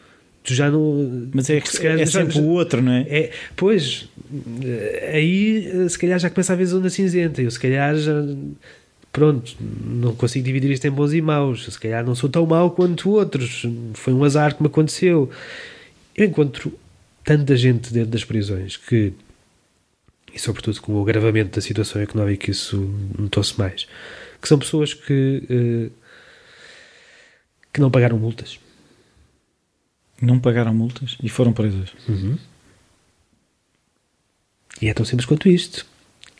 tu já não. Mas é, se calhar, é sempre já, o outro, não é? é? Pois, aí se calhar já começa a haver zona cinzenta. Eu se calhar já. Pronto, não consigo dividir isto em bons e maus. Se calhar não sou tão mau quanto outros. Foi um azar que me aconteceu. Eu encontro tanta gente dentro das prisões que. E sobretudo com o agravamento da situação económica, isso notou-se mais. Que são pessoas que. Uh, que não pagaram multas. Não pagaram multas e foram presas. Uhum. E é tão simples quanto isto.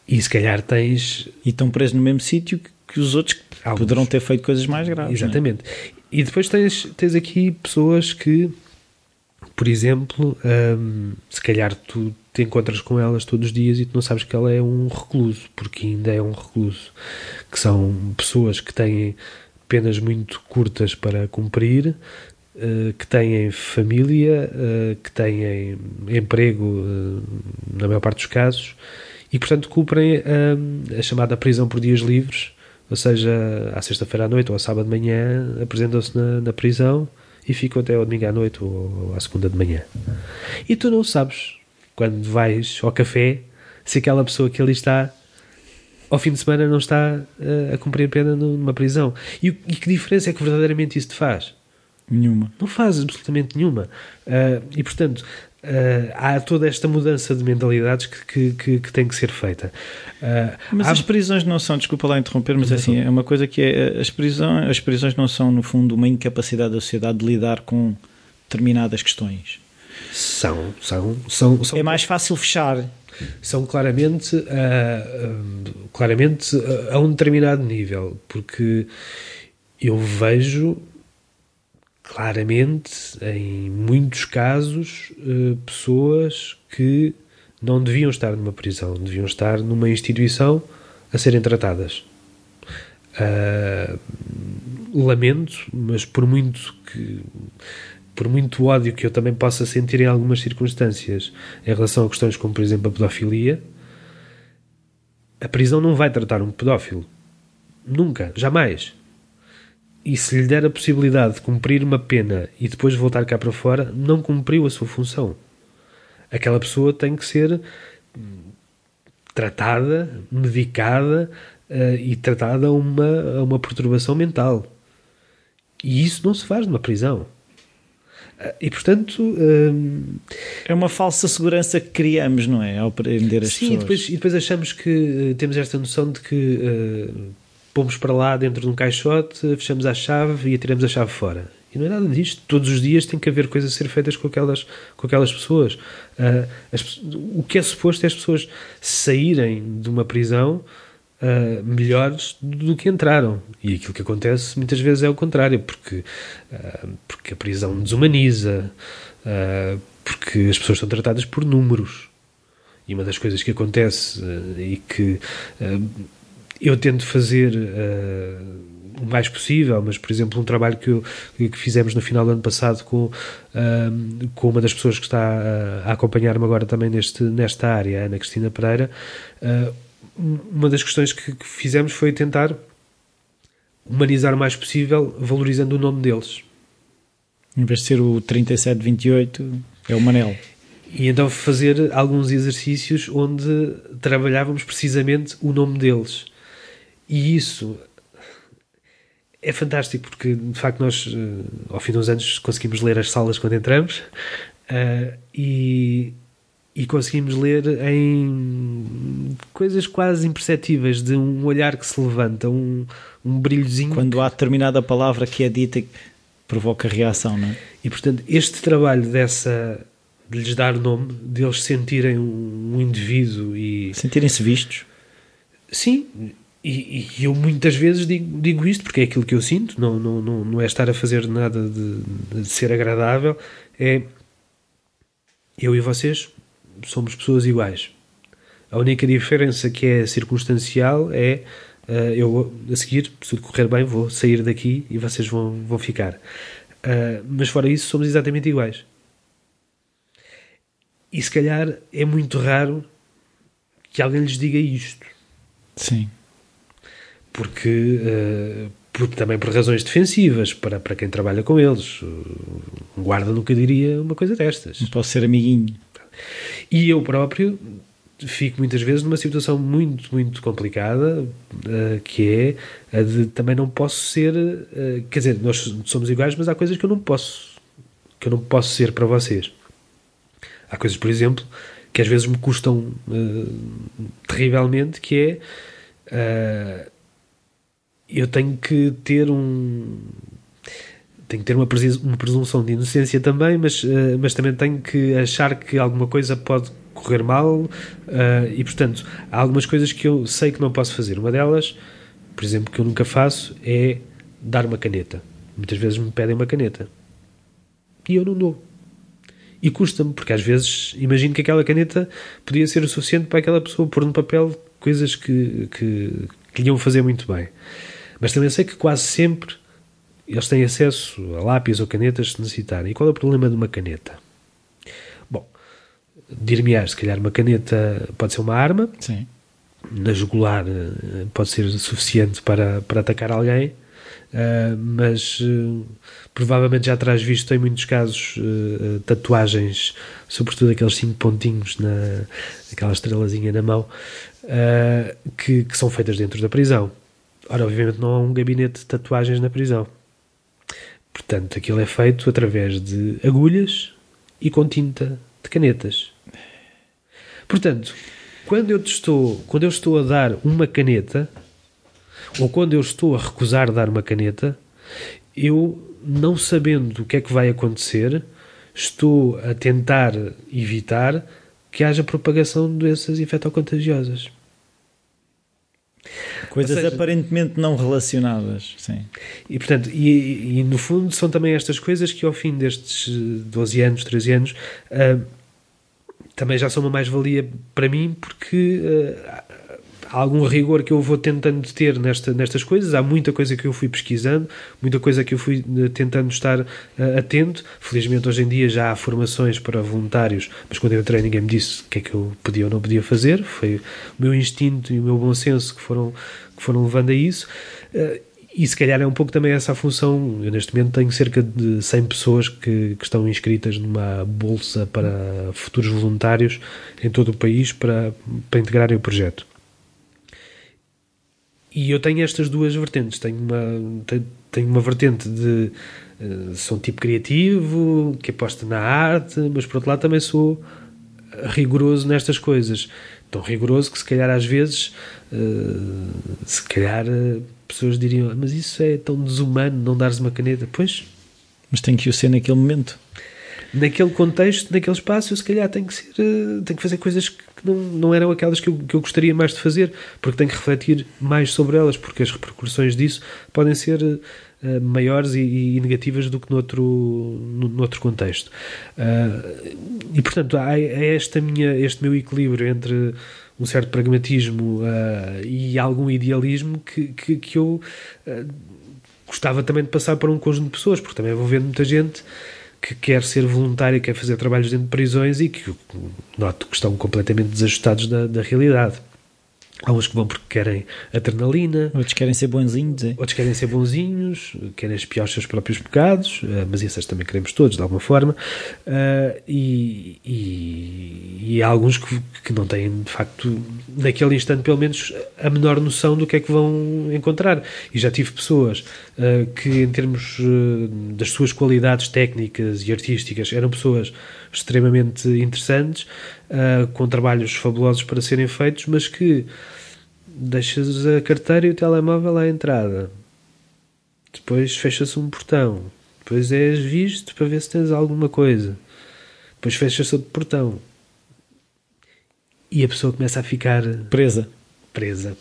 E se calhar tens. E estão presos no mesmo sítio que os outros que poderão ter feito coisas mais graves. É? Exatamente. É? E depois tens, tens aqui pessoas que, por exemplo, hum, se calhar tu te encontras com elas todos os dias e tu não sabes que ela é um recluso, porque ainda é um recluso. Que são pessoas que têm penas muito curtas para cumprir, uh, que têm família, uh, que têm emprego, uh, na maior parte dos casos, e portanto cumprem a chamada prisão por dias livres, ou seja, à sexta-feira à noite ou à sábado de manhã apresentam-se na, na, prisão e ficam até ao domingo à noite ou à segunda de manhã. E tu não sabes, quando vais ao café, se aquela pessoa que ali está ao fim de semana não está uh, a cumprir pena numa prisão. E, e, que diferença é que verdadeiramente isso te faz? Nenhuma. Não faz absolutamente nenhuma. Uh, e portanto, uh, há toda esta mudança de mentalidades que, que, que, que tem que ser feita. mas há... as prisões não são, desculpa lá interromper, mas assim, é uma coisa que é, as prisões, as prisões não são, no fundo, uma incapacidade da sociedade de lidar com determinadas questões. São, são, são, são. É mais fácil fechar são claramente, uh, uh, claramente uh, a um determinado nível, porque eu vejo claramente em muitos casos pessoas que não deviam estar numa prisão, deviam estar numa instituição a serem tratadas. lamento, mas por muito que por muito ódio que eu também possa sentir em algumas circunstâncias em relação a questões como, por exemplo, a pedofilia, a prisão não vai tratar um pedófilo. Nunca, jamais. E se lhe der a possibilidade de cumprir uma pena e depois voltar cá para fora, não cumpriu a sua função. Aquela pessoa tem que ser tratada, medicada uh, e tratada a uma, a uma perturbação mental. E isso não se faz numa prisão. E portanto. Hum, é uma falsa segurança que criamos, não é? Ao prender as sim, pessoas. Sim, e depois, e depois achamos que uh, temos esta noção de que uh, pomos para lá dentro de um caixote, fechamos a chave e atiramos a chave fora. E não é nada disto. Todos os dias tem que haver coisas a ser feitas com aquelas, com aquelas pessoas. Uh, as, o que é suposto é as pessoas saírem de uma prisão uh, melhores do que entraram. E aquilo que acontece muitas vezes é o contrário, porque, uh, porque a prisão desumaniza, porque as pessoas são tratadas por números. E uma das coisas que acontece e que eu tento fazer o mais possível, mas por exemplo um trabalho que, eu, que fizemos no final do ano passado com, com uma das pessoas que está a, a acompanhar-me agora também neste, nesta área, a Ana Cristina Pereira, uh, uma das questões que, que fizemos foi tentar humanizar o mais possível, valorizando o nome deles. Em vez de ser o 3728, é o Manel. E então fazer alguns exercícios onde trabalhávamos precisamente o nome deles. E isso é fantástico porque de facto nós eh, ao fim dos anos conseguimos ler as salas quando entramos uh, e e conseguimos ler em coisas quase imperceptíveis de um olhar que se levanta, um, um brilhozinho. Quando há determinada palavra que é dita que provoca reação, não é? E portanto, este trabalho dessa de lhes dar nome, de eles sentirem um, um indivíduo e sentirem-se vistos. Sim, e, e, eu muitas vezes digo, digo isto porque é aquilo que eu sinto, não, não, não, não é estar a fazer nada de, de ser agradável, é eu e vocês somos pessoas iguais. A única diferença que é circunstancial é uh, eu a seguir, se tudo correr bem, vou sair daqui e vocês vão, vão ficar. Uh, mas fora isso, somos exatamente iguais. E se calhar é muito raro que alguém lhes diga isto. Sim. Porque, uh, também por razões defensivas, para, para quem trabalha com eles. Um guarda nunca diria uma coisa destas. Não posso ser amiguinho. E eu próprio fico muitas vezes numa situação muito, muito complicada, uh, que é a de também não posso ser, uh, quer dizer, nós somos iguais, mas há coisas que eu não posso, que eu não posso ser para vocês. Há coisas, por exemplo, que às vezes me custam uh, terrivelmente, que é eu tenho que ter um tenho que ter uma, presunção de inocência também, mas, uh, mas também tenho que achar que alguma coisa pode correr mal uh, e, portanto, há algumas coisas que eu sei que não posso fazer. Uma delas, por exemplo, que eu nunca faço é dar uma caneta. Muitas vezes me pedem uma caneta e eu não dou. E custa-me, porque às vezes imagino que aquela caneta podia ser o suficiente para aquela pessoa pôr no papel coisas que, que, que lhe iam fazer muito bem. Mas também sei que quase sempre eles têm acesso a lápis ou canetas se necessitarem. E qual é o problema de uma caneta? Bom, dir-me se calhar uma caneta pode ser uma arma. Sim. Na jugular eh, pode ser suficiente para, para atacar alguém. Uh, mas uh, provavelmente já terás visto em muitos casos uh, tatuagens, sobretudo aqueles cinco pontinhos na aquela estrelazinha na mão, que, que são feitas dentro da prisão. Ora, obviamente não há um gabinete de tatuagens na prisão. Portanto, aquilo é feito através de agulhas e com tinta de canetas. Portanto, quando eu estou, quando eu estou a dar uma caneta, ou quando eu estou a recusar dar uma caneta, eu, não sabendo o que é que vai acontecer, estou a tentar evitar que haja propagação de doenças infectocontagiosas. Coisas seja, aparentemente não relacionadas, sim. E, portanto, e, e, no fundo são também estas coisas que ao fim destes 12 anos, 13 anos, uh, também já são uma mais-valia para mim, porque uh, algum rigor que eu vou tentando ter nesta, nestas coisas. Há muita coisa que eu fui pesquisando, muita coisa que eu fui uh, tentando estar uh, atento. Felizmente, hoje em dia já há formações para voluntários, mas quando eu entrei, ninguém me disse o que é que eu podia ou não podia fazer. Foi o meu instinto e o meu bom senso que foram, que foram levando a isso. Uh, e se calhar é um pouco também essa a função. Eu neste momento tenho cerca de 100 pessoas que, que, estão inscritas numa bolsa para futuros voluntários em todo o país para, para integrarem o projeto. E eu tenho estas duas vertentes. Tenho uma, tenho, tenho uma vertente de Uh, sou um tipo criativo, que aposta na arte, mas por outro lado também sou rigoroso nestas coisas. Tão rigoroso que se calhar às vezes, uh, se calhar pessoas diriam, mas isso é tão desumano não dares uma caneta. Pois. Mas tem que o ser naquele momento naquele contexto, naquele espaço, eu se calhar tenho que, ser, uh, tenho que fazer coisas que não, não eram aquelas que eu, que eu gostaria mais de fazer, porque tenho que refletir mais sobre elas, porque as repercussões disso podem ser uh, maiores e, e, negativas do que noutro, no, noutro contexto. Uh, e portanto, há, há esta minha, este meu equilíbrio entre um certo pragmatismo uh, e algum idealismo que, que, que eu gostava também de passar para um conjunto de pessoas, porque também vou vendo muita gente que quer ser voluntário, quer fazer trabalhos dentro de prisões e que noto que estão completamente desajustados da, da realidade. Há uns que vão porque querem adrenalina. Outros querem ser bonzinhos. É? Outros querem ser bonzinhos, querem espiar os seus próprios pecados, eh, mas esses também queremos todos, de alguma forma. Uh, e, e, e, há alguns que, que não têm, de facto, naquele instante, pelo menos, a menor noção do que é que vão encontrar. E já tive pessoas uh, que, em termos das suas qualidades técnicas e artísticas, eram pessoas extremamente interessantes, uh, com trabalhos fabulosos para serem feitos, mas que deixas a carteira e o telemóvel à entrada. Depois fecha-se um portão. Depois és visto para ver se tens alguma coisa. Depois fecha-se outro portão. E a pessoa começa a ficar presa. Presa.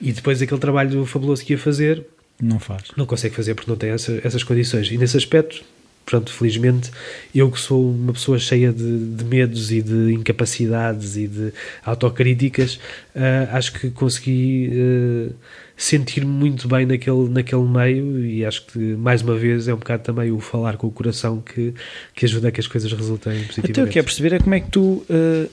E depois aquele trabalho fabuloso que ia fazer não faz. Não consegue fazer porque não tem essa, essas condições. E nesse aspecto, Pronto, felizmente, eu que sou uma pessoa cheia de, de medos e de incapacidades e de autocríticas, uh, acho que consegui uh, sentir-me muito bem naquele, naquele meio e acho que, mais uma vez, é um bocado também o falar com o coração que, que ajuda a que as coisas resultem positivamente. Então, eu quero perceber é como é que tu uh,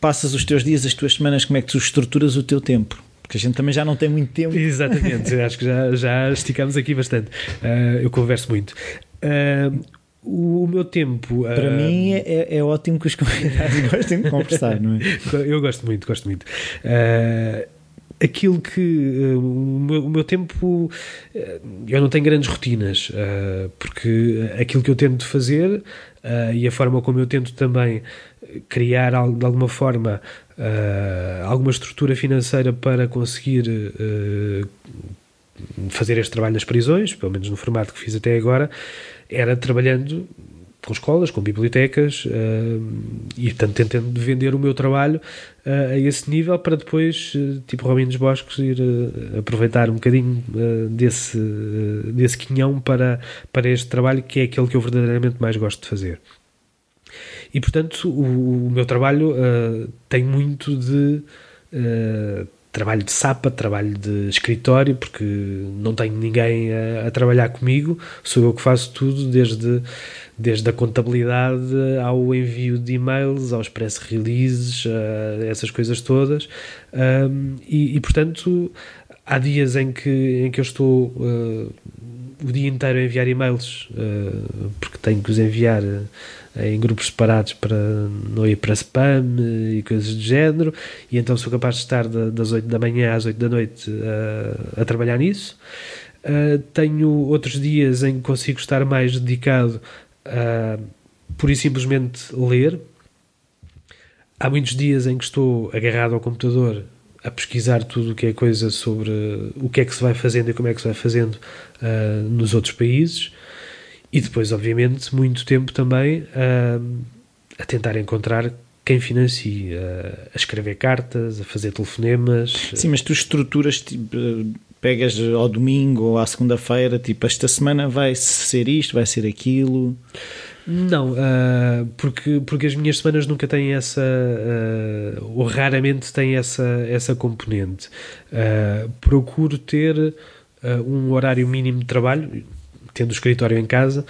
passas os teus dias, as tuas semanas, como é que tu estruturas o teu tempo porque a gente também já não tem muito tempo. Exatamente, acho que já, já esticamos aqui bastante. Uh, eu converso muito. Uh, o meu tempo. Para uh, mim é, é, ótimo que os convidados gostem de conversar, não é? Eu gosto muito, gosto muito. Uh, aquilo que. O, meu, o, meu, tempo. eu não tenho grandes rotinas, porque aquilo que eu tento fazer e a forma como eu tento também criar de alguma forma alguma estrutura financeira para conseguir fazer este trabalho nas prisões, pelo menos no formato que fiz até agora, era trabalhando com escolas, com bibliotecas uh, e, portanto, tentando vender o meu trabalho uh, a esse nível para depois, uh, tipo Robin dos Bosques, ir aproveitar um bocadinho desse, desse quinhão para, para este trabalho que é aquele que eu verdadeiramente mais gosto de fazer. E, portanto, o, o meu trabalho tem muito de trabalho de sapa, trabalho de escritório, porque não tenho ninguém a, a, trabalhar comigo, sou eu que faço tudo, desde, desde a contabilidade ao envio de e-mails, aos press releases, essas coisas todas. Um, e, e, portanto, há dias em que, em que eu estou uh, o dia inteiro a enviar e-mails, uh, porque tenho que os enviar em grupos separados para não ir para spam e coisas do género, e então sou capaz de estar das 8 da manhã às 8 da noite a, a trabalhar nisso. Uh, tenho outros dias em que consigo estar mais dedicado a por e simplesmente ler. Há muitos dias em que estou agarrado ao computador a pesquisar tudo o que é coisa sobre o que é que se vai fazendo e como é que se vai fazendo uh, nos outros países. E depois, obviamente, muito tempo também uh, a tentar encontrar quem financia, uh, a escrever cartas, a fazer telefonemas. Sim, mas tu estruturas, tipo, pegas ao domingo ou à segunda-feira, tipo, esta semana vai ser isto, vai ser aquilo. Não, uh, porque, porque as minhas semanas nunca têm essa, uh, ou raramente têm essa, essa componente. Uh, procuro ter um horário mínimo de trabalho, tendo o escritório em casa,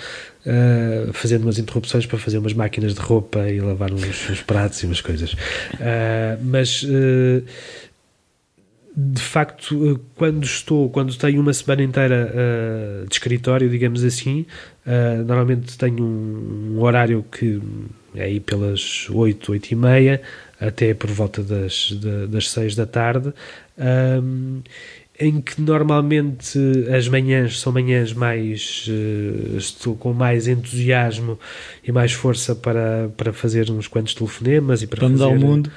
uh, fazendo umas interrupções para fazer umas máquinas de roupa e lavar uns, uns pratos e umas coisas. Uh, mas uh, de facto, quando estou, quando tenho uma semana inteira de escritório, digamos assim, normalmente tenho um, um, horário que é aí pelas 8, 8 e meia até por volta das, das 6 da tarde. Um, em que normalmente as manhãs são manhãs mais uh, estou com mais entusiasmo e mais força para, para fazer uns quantos telefonemas e para, para fazer, mudar o mundo.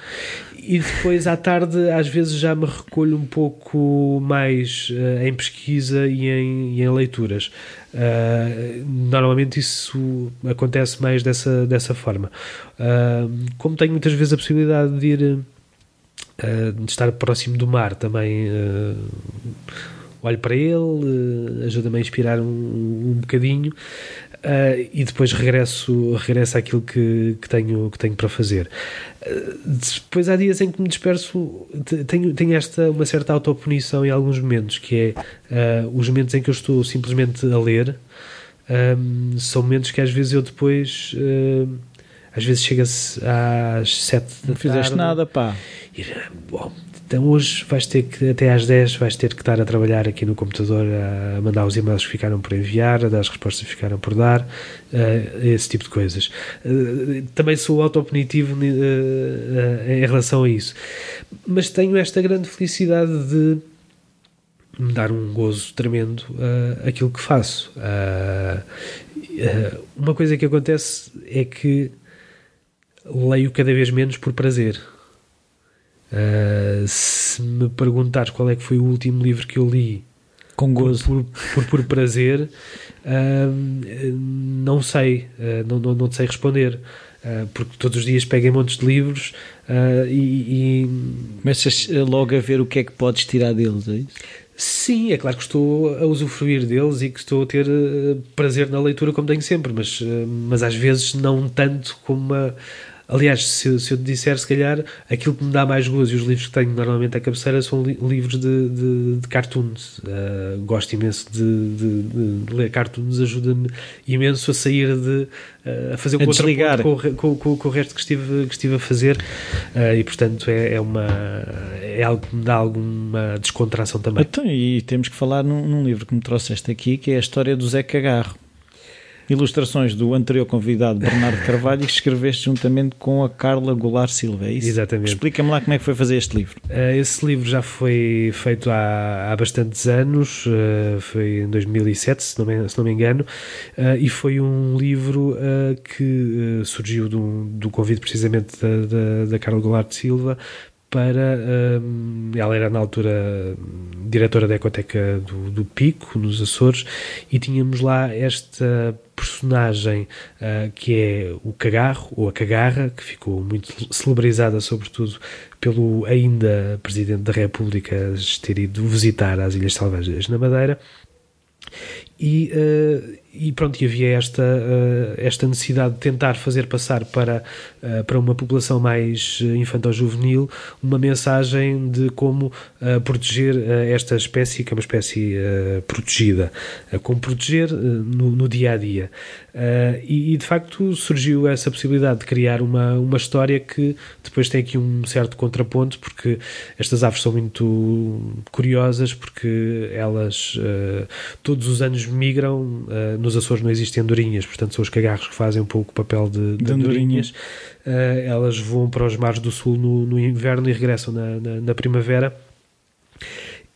e depois à tarde às vezes já me recolho um pouco mais uh, em pesquisa e em, e em leituras. Uh, normalmente isso acontece mais dessa, dessa forma. Como tenho muitas vezes a possibilidade de ir uh, de estar próximo do mar também uh, olho para ele, uh, ajuda-me a inspirar um, um bocadinho uh, e depois regresso, regresso àquilo que, que, tenho, que tenho para fazer. depois há dias em que me disperso, tenho, tenho esta uma certa autopunição em alguns momentos, que é os momentos em que eu estou simplesmente a ler. Um, são momentos que às vezes eu depois às vezes chega-se às sete da Não fizeste nada, pá. E, bom, então hoje vais ter que, até às 10, vais ter que estar a trabalhar aqui no computador, a mandar os e-mails que ficaram por enviar, a dar as respostas que ficaram por dar, uh, esse tipo de coisas. Uh, também sou autopunitivo uh, em relação a isso. Mas tenho esta grande felicidade de me dar um gozo tremendo uh, aquilo que faço. Uh, uh, uma coisa que acontece é que leio cada vez menos por prazer. Uh, se me perguntares qual é que foi o último livro que eu li com gozo por, por, por, prazer, uh, não sei, uh, não, não, não sei responder. porque todos os dias pego em montes de livros e, e. Começas logo a ver o que é que podes tirar deles, é isso? Sim, é claro que estou a usufruir deles e que estou a ter prazer na leitura como tenho sempre, mas, mas às vezes não tanto como uma, Aliás, se, se eu te disser, se calhar, aquilo que me dá mais gozo e os livros que tenho normalmente à cabeceira são li livros de, de, de cartoons. Uh, gosto imenso de, de, de ler cartoons, ajuda-me imenso a sair de. Uh, a fazer o contraponto com, com, com, com, o resto que estive, que estive a fazer uh, e, portanto, é, é, uma, é algo que me dá alguma descontração também. Então, e temos que falar num, num livro que me trouxeste aqui, que é a história do Zé Cagarro ilustrações do anterior convidado Bernardo Carvalho que escreveste juntamente com a Carla Goulart Silva, é isso? Exatamente. Explica-me lá como é que foi fazer este livro. Uh, esse livro já foi feito há, há bastantes anos, uh, foi em 2007, se não me, se não me engano, uh, e foi um livro que surgiu do, do convite precisamente da, da, da Carla Goulart Silva para. Um, ela era na altura diretora da Ecoteca do, do, Pico, nos Açores, e tínhamos lá esta personagem uh, que é o Cagarro, ou a Cagarra, que ficou muito celebrizada, sobretudo pelo ainda Presidente da República ter ido visitar as Ilhas Salvagens na Madeira. E, uh, e pronto, e havia esta, uh, esta necessidade de tentar fazer passar para, uh, para uma população mais infantil-juvenil uma mensagem de como proteger esta espécie, que é uma espécie protegida, como proteger no, no, dia a dia. E, e, de facto surgiu essa possibilidade de criar uma, uma história que depois tem aqui um certo contraponto, porque estas aves são muito curiosas, porque elas todos os anos migram nos Açores não existem andorinhas, portanto são os cagarros que fazem um pouco o papel de, de, de andorinhas. Uh, elas voam para os mares do sul no, no inverno e regressam na, na, na, primavera.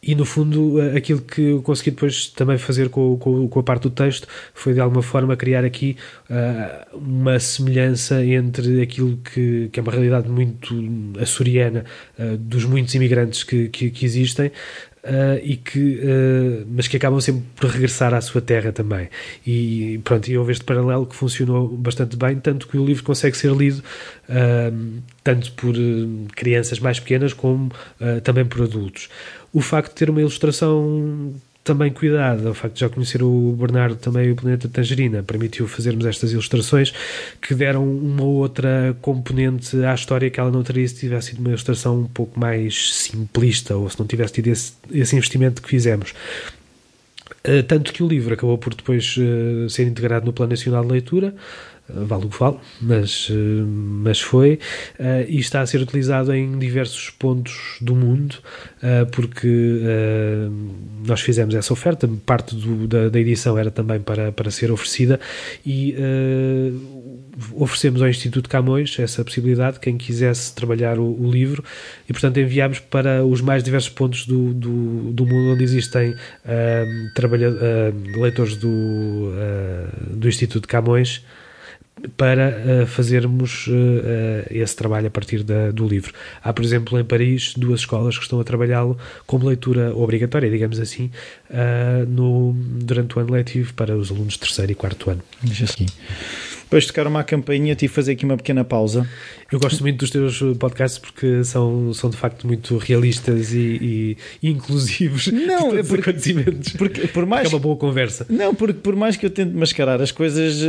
E no fundo, eh, aquilo que eu consegui depois também fazer com, com, com a parte do texto foi de alguma forma criar aqui uh, uma semelhança entre aquilo que, que, é uma realidade muito açoriana uh, dos muitos imigrantes que, que, que existem Uh, e que, uh, mas que acabam sempre por regressar à sua terra também. E pronto, e houve este paralelo que funcionou bastante bem, tanto que o livro consegue ser lido uh, tanto por crianças mais pequenas como também por adultos. O facto de ter uma ilustração também cuidado. O facto de já conhecer o Bernardo também o Planeta Tangerina permitiu fazermos estas ilustrações que deram uma outra componente à história que ela não teria se tivesse sido uma ilustração um pouco mais simplista ou se não tivesse tido esse, esse investimento que fizemos. Uh, tanto que o livro acabou por depois uh, ser integrado no Plano Nacional de Leitura, vale o que vale, mas, mas foi, e está a ser utilizado em diversos pontos do mundo, porque nós fizemos essa oferta, parte do, da, da, edição era também para, para ser oferecida, e oferecemos ao Instituto Camões essa possibilidade, quem quisesse trabalhar o, o, livro, e portanto enviámos para os mais diversos pontos do, do, do mundo onde existem uh, uh, leitores do, uh, do Instituto Camões para uh, fazermos uh, esse trabalho a partir da, do livro. Há, por exemplo, em Paris, duas escolas que estão a trabalhá-lo como leitura obrigatória, digamos assim, uh, no, durante o ano letivo para os alunos de terceiro e quarto ano. Aqui. Depois de tocar uma campainha, tive de fazer aqui uma pequena pausa. Eu gosto muito dos teus podcasts porque são, são de facto muito realistas e, e inclusivos não, é porque, acontecimentos. Porque, por mais, é uma boa conversa. Não, porque por mais que eu tente mascarar as coisas,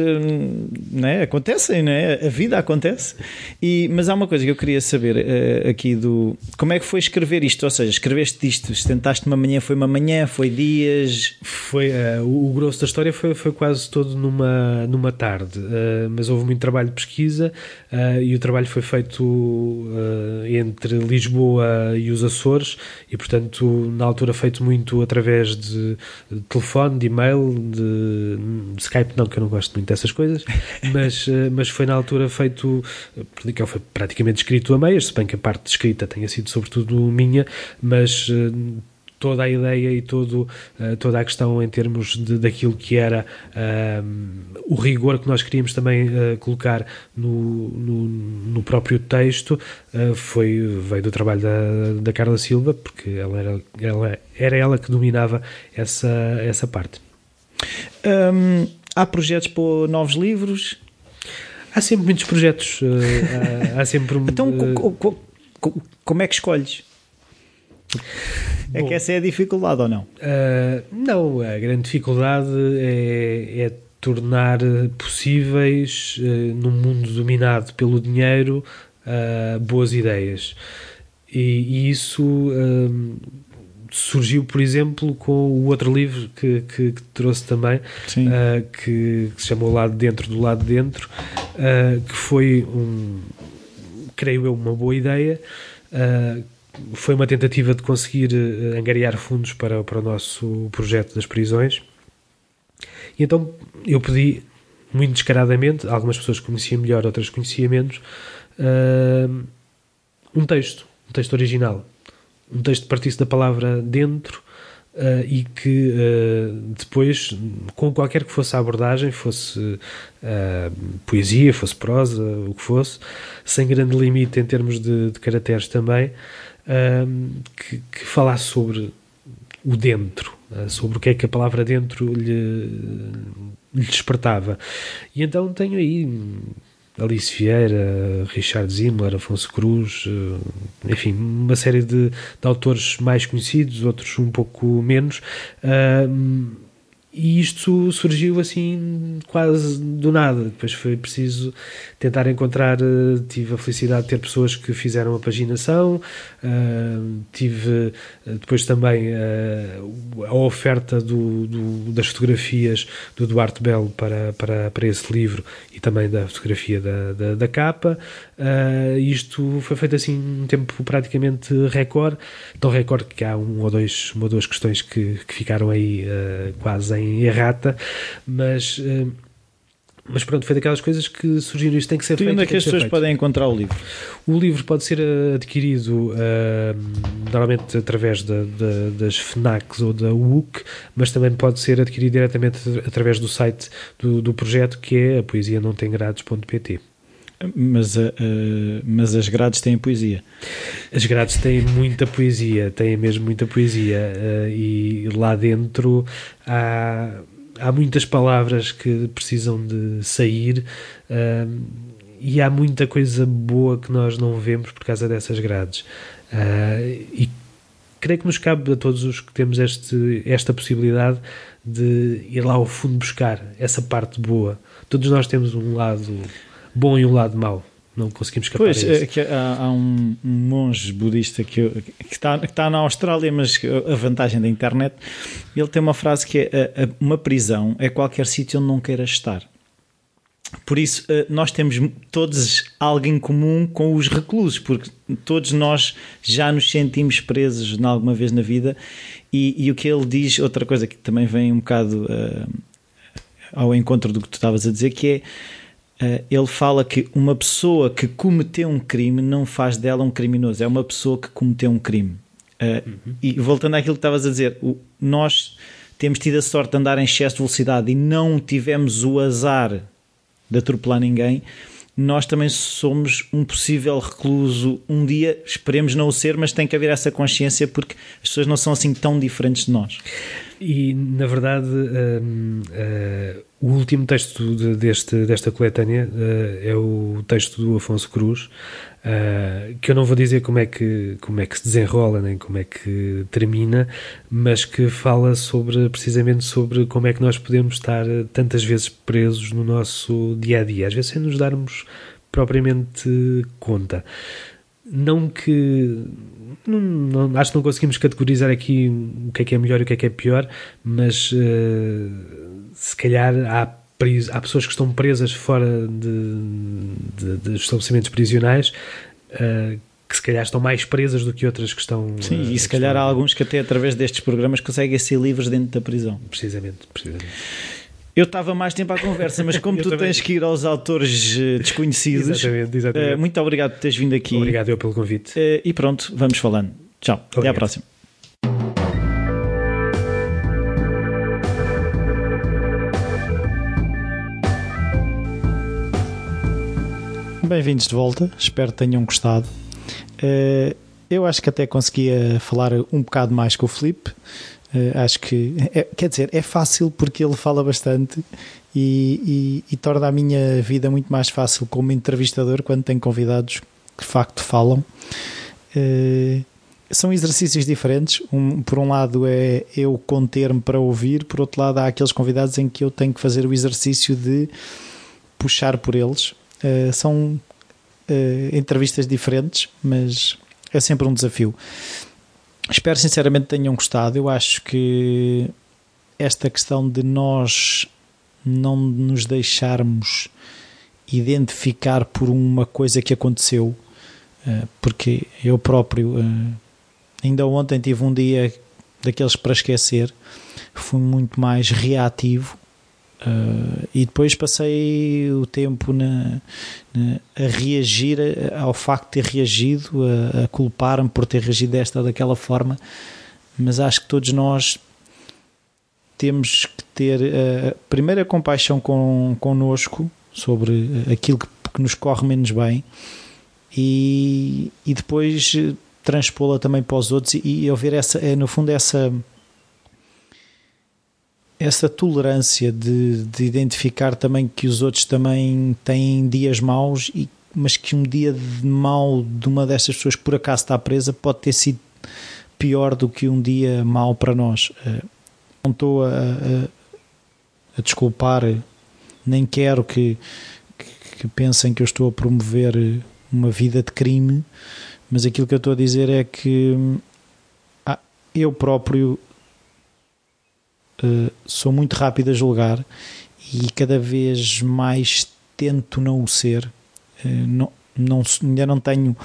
né, acontecem, né? a vida acontece. E, mas há uma coisa que eu queria saber uh, aqui do como é que foi escrever isto? Ou seja, escreveste isto, tentaste uma manhã, foi uma manhã, foi dias? Foi, uh, o, o, grosso da história foi, foi quase todo numa, numa tarde. Uh, mas houve muito trabalho de pesquisa e o trabalho foi feito uh, entre Lisboa e os Açores e, portanto, na altura feito muito através de, de telefone, de e-mail, de, de, Skype, não, que eu não gosto muito dessas coisas, mas, uh, mas foi na altura feito, que foi praticamente escrito a meias, se bem que a parte de escrita tenha sido sobretudo minha, mas toda a ideia e todo, uh, toda a questão em termos de, daquilo que era uh, o rigor que nós queríamos também uh, colocar no, no, no, próprio texto foi, veio do trabalho da, da Carla Silva, porque ela era, ela, era ela que dominava essa, essa parte. Um, há projetos para novos livros? Há sempre muitos projetos. há, há sempre. então, como é que escolhes? É Bom, que essa é a dificuldade ou não? Uh, não, a grande dificuldade é, é tornar possíveis, uh, num mundo dominado pelo dinheiro, uh, boas ideias. E, e isso surgiu, por exemplo, com o outro livro que, que, que trouxe também, que, que, se chamou Lado Dentro do Lado Dentro, que foi um, creio eu, uma boa ideia. Uh, foi uma tentativa de conseguir uh, angariar fundos para, para o nosso projeto das prisões. E então eu pedi, muito descaradamente, algumas pessoas conheciam melhor, outras conheciam menos, uh, um texto, um texto original. Um texto que partisse da palavra dentro Uh, e que uh, depois, com qualquer que fosse a abordagem, fosse poesia, fosse prosa, o que fosse, sem grande limite em termos de, de caracteres também, que, que, falasse sobre o dentro, uh, sobre o que é que a palavra dentro lhe, lhe despertava. E então tenho aí Alice Vieira, Richard Zimmler, Afonso Cruz, uh, enfim, uma série de, de, autores mais conhecidos, outros um pouco menos. Uh, e isto surgiu assim quase do nada. Depois foi preciso tentar encontrar. Eh, tive a felicidade de ter pessoas que fizeram a paginação, uh, tive eh, depois também uh, a oferta do, do, das fotografias do Duarte Belo para, para, para esse livro e também da fotografia da, da, da capa. Uh, isto foi feito assim um tempo praticamente recorde, tão recorde que há um ou dois, uma ou duas questões que, que ficaram aí quase em errata, mas. Uh, mas pronto, foi daquelas coisas que surgiram. Isto tem que ser feito. E onde é que as pessoas feito. podem encontrar o livro? O livro pode ser adquirido uh, normalmente através da, da, das FNACs ou da UC, mas também pode ser adquirido diretamente através do site do, do projeto que é a poesia não tem grades.pt. Mas, mas as grades têm poesia. As grades têm muita poesia, têm mesmo muita poesia. Uh, e lá dentro há, há muitas palavras que precisam de sair. Uh, e há muita coisa boa que nós não vemos por causa dessas grades. e creio que nos cabe a todos os que temos este, esta possibilidade de ir lá ao fundo buscar essa parte boa. Todos nós temos um lado bom e um lado mau. Não conseguimos escapar pois, é que há, há um, um, monge budista que, que, está, que está na Austrália, mas a vantagem da internet, ele tem uma frase que é uma prisão é qualquer sítio onde não queiras estar. por isso, uh, nós temos todos algo em comum com os reclusos, porque todos nós já nos sentimos presos alguma vez na vida. E, e, o que ele diz, outra coisa que também vem um bocado uh, ao encontro do que tu estavas a dizer, que é ele fala que uma pessoa que cometeu um crime não faz dela um criminoso, é uma pessoa que cometeu um crime. Uh, uhum. E voltando àquilo que estavas a dizer, nós temos tido a sorte de andar em excesso de velocidade e não tivemos o azar de atropelar ninguém. Nós também somos um possível recluso um dia, esperemos não o ser, mas tem que haver essa consciência porque as pessoas não são assim tão diferentes de nós. E na verdade, hum, hum, o último texto de, deste, desta coletânea uh, é o texto do Afonso Cruz, uh, que eu não vou dizer como é, que, como é que se desenrola, nem como é que termina, mas que fala sobre precisamente sobre como é que nós podemos estar tantas vezes presos no nosso dia a dia, às vezes sem nos darmos propriamente conta. Não que. Não, não, acho que não conseguimos categorizar aqui o que é que é melhor e o que é que é pior, mas. Uh, se calhar há, há pessoas que estão presas fora de, de, de estabelecimentos prisionais uh, que se calhar estão mais presas do que outras que estão. Sim, e se calhar há alguns que até através destes programas conseguem ser livres dentro da prisão. Precisamente, precisamente. Eu estava mais tempo à conversa, mas como tu também. tens que ir aos autores eh, desconhecidos, exatamente, exatamente. Uh, muito obrigado por teres vindo aqui. Obrigado eu pelo convite. E pronto, vamos falando. Tchau, obrigado. até à próxima. Bem-vindos de volta, espero que tenham gostado. Uh, eu acho que até conseguia falar um bocado mais com o Felipe. Uh, acho que, é, quer dizer, é fácil porque ele fala bastante e, e, e, torna a minha vida muito mais fácil como entrevistador quando tenho convidados que de facto falam. Uh, são exercícios diferentes. Um, por um lado é eu conter-me para ouvir, por outro lado há aqueles convidados em que eu tenho que fazer o exercício de puxar por eles Uh, são uh, entrevistas diferentes, mas é sempre um desafio. Espero sinceramente tenham gostado. Eu acho que esta questão de nós não nos deixarmos identificar por uma coisa que aconteceu, uh, porque eu próprio, ainda ontem tive um dia daqueles para esquecer, fui muito mais reativo Uh, e depois passei o tempo na, na, a reagir ao facto de ter reagido, a, a culpar-me por ter reagido desta ou daquela forma, mas acho que todos nós temos que ter uh, primeiro a compaixão com, connosco sobre aquilo que, que nos corre menos bem e, e depois transpô-la também para os outros e, e eu ver essa, no fundo essa essa tolerância de, de, identificar também que os outros também têm dias maus, e, mas que um dia de mau de uma dessas pessoas por acaso está presa pode ter sido pior do que um dia mau para nós. Eh, não estou a, a, a desculpar, nem quero que, que, pensem que eu estou a promover uma vida de crime, mas aquilo que eu estou a dizer é que ah, eu próprio uh, sou muito rápido a julgar e cada vez mais tento não o ser. Uh, não, não, ainda não tenho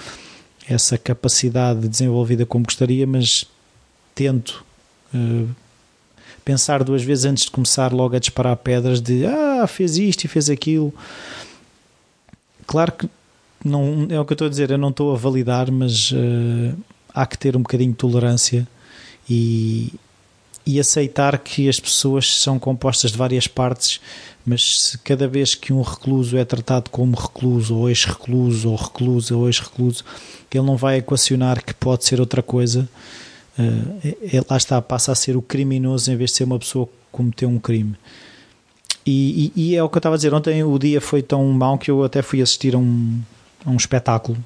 essa capacidade desenvolvida como gostaria, mas tento uh, pensar duas vezes antes de começar logo a disparar pedras de ah, fez isto e fez aquilo. Claro que não é o que eu estou a dizer, eu não estou a validar, mas uh, há que ter um bocadinho de tolerância e, e aceitar que as pessoas são compostas de várias partes, mas se cada vez que um recluso é tratado como recluso, ou ex-recluso, ou recluso, ou ex-recluso, ele não vai equacionar que pode ser outra coisa, uh, lá está, passa a ser o criminoso em vez de ser uma pessoa que cometeu um crime. E, e, e, é o que eu estava a dizer, ontem o dia foi tão mau que eu até fui assistir a um, a um espetáculo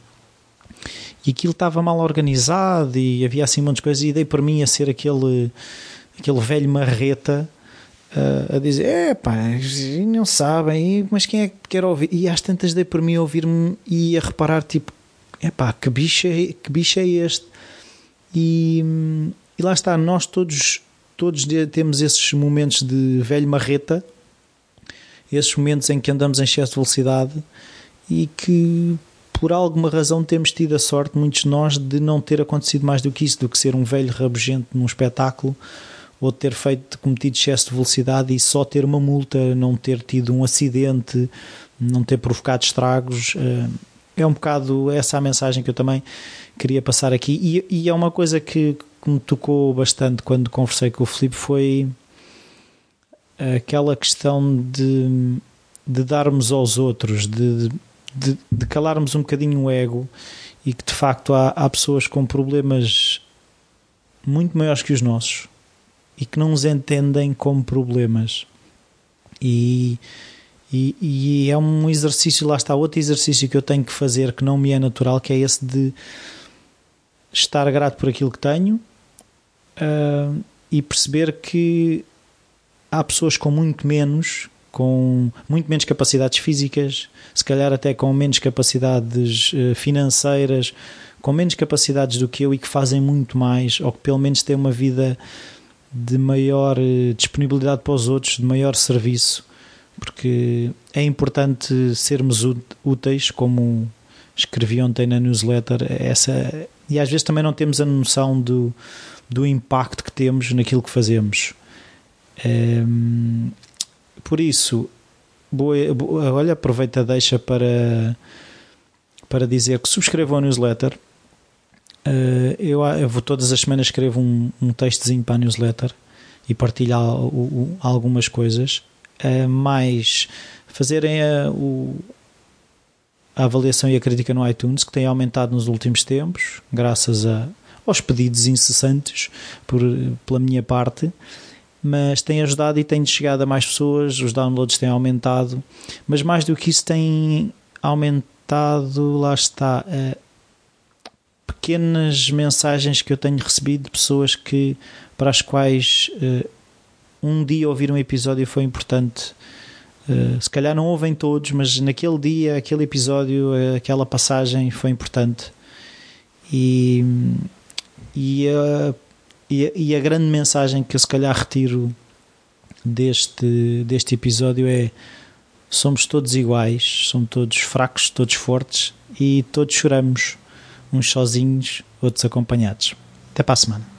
e aquilo estava mal organizado e havia assim muitas coisas e dei por mim a ser aquele aquele velho marreta uh, a dizer: é pá, não sabem, mas quem é que quer ouvir? E às tantas dei por mim ouvir-me e a reparar: tipo, é pá, que bicho é, que bicho é este? E, e lá está, nós todos, todos temos esses momentos de velho marreta esses momentos em que andamos em excesso de velocidade e que por alguma razão temos tido a sorte, muitos de nós, de não ter acontecido mais do que isso, do que ser um velho rabugento num espetáculo ou ter feito, cometido excesso de velocidade e só ter uma multa, não ter tido um acidente, não ter provocado estragos. Eh, é um bocado essa a mensagem que eu também queria passar aqui. E, e é uma coisa que, que me tocou bastante quando conversei com o Filipe foi aquela questão de, de darmos aos outros, de, de, de, calarmos um bocadinho o ego e que de facto há, há pessoas com problemas muito maiores que os nossos e que não nos entendem como problemas. E, e, e, é um exercício, lá está, outro exercício que eu tenho que fazer que não me é natural, que é esse de estar grato por aquilo que tenho uh, e perceber que há pessoas com muito menos, com muito menos capacidades físicas, se calhar até com menos capacidades uh, financeiras, com menos capacidades do que eu e que fazem muito mais, ou que pelo menos têm uma vida de maior eh, disponibilidade para os outros, de maior serviço, porque é importante sermos úteis, como escrevi ontem na newsletter, essa, e às vezes também não temos a noção do, do impacto que temos naquilo que fazemos. Ehm, por isso, boa, boa, olha, aproveita deixa para, para dizer que subscrevam a newsletter Uh, eu, eu vou todas as semanas escrevo um, um textozinho para a newsletter e partilho algumas coisas, uh, mais fazerem a, o, a avaliação e a crítica no iTunes, que tem aumentado nos últimos tempos, graças a, aos pedidos incessantes por, pela minha parte, mas tem ajudado e tem chegado a mais pessoas, os downloads têm aumentado, mas mais do que isso tem aumentado, lá está, pequenas mensagens que eu tenho recebido de pessoas que para as quais uh, um dia ouvir um episódio foi importante. Uh, se calhar não ouvem todos, mas naquele dia, aquele episódio, uh, aquela passagem foi importante. E, e, a, e, a, e a grande mensagem que eu se calhar retiro deste, deste episódio é somos todos iguais, somos todos fracos, todos fortes e todos choramos uns sozinhos, outros acompanhados. Até para a semana.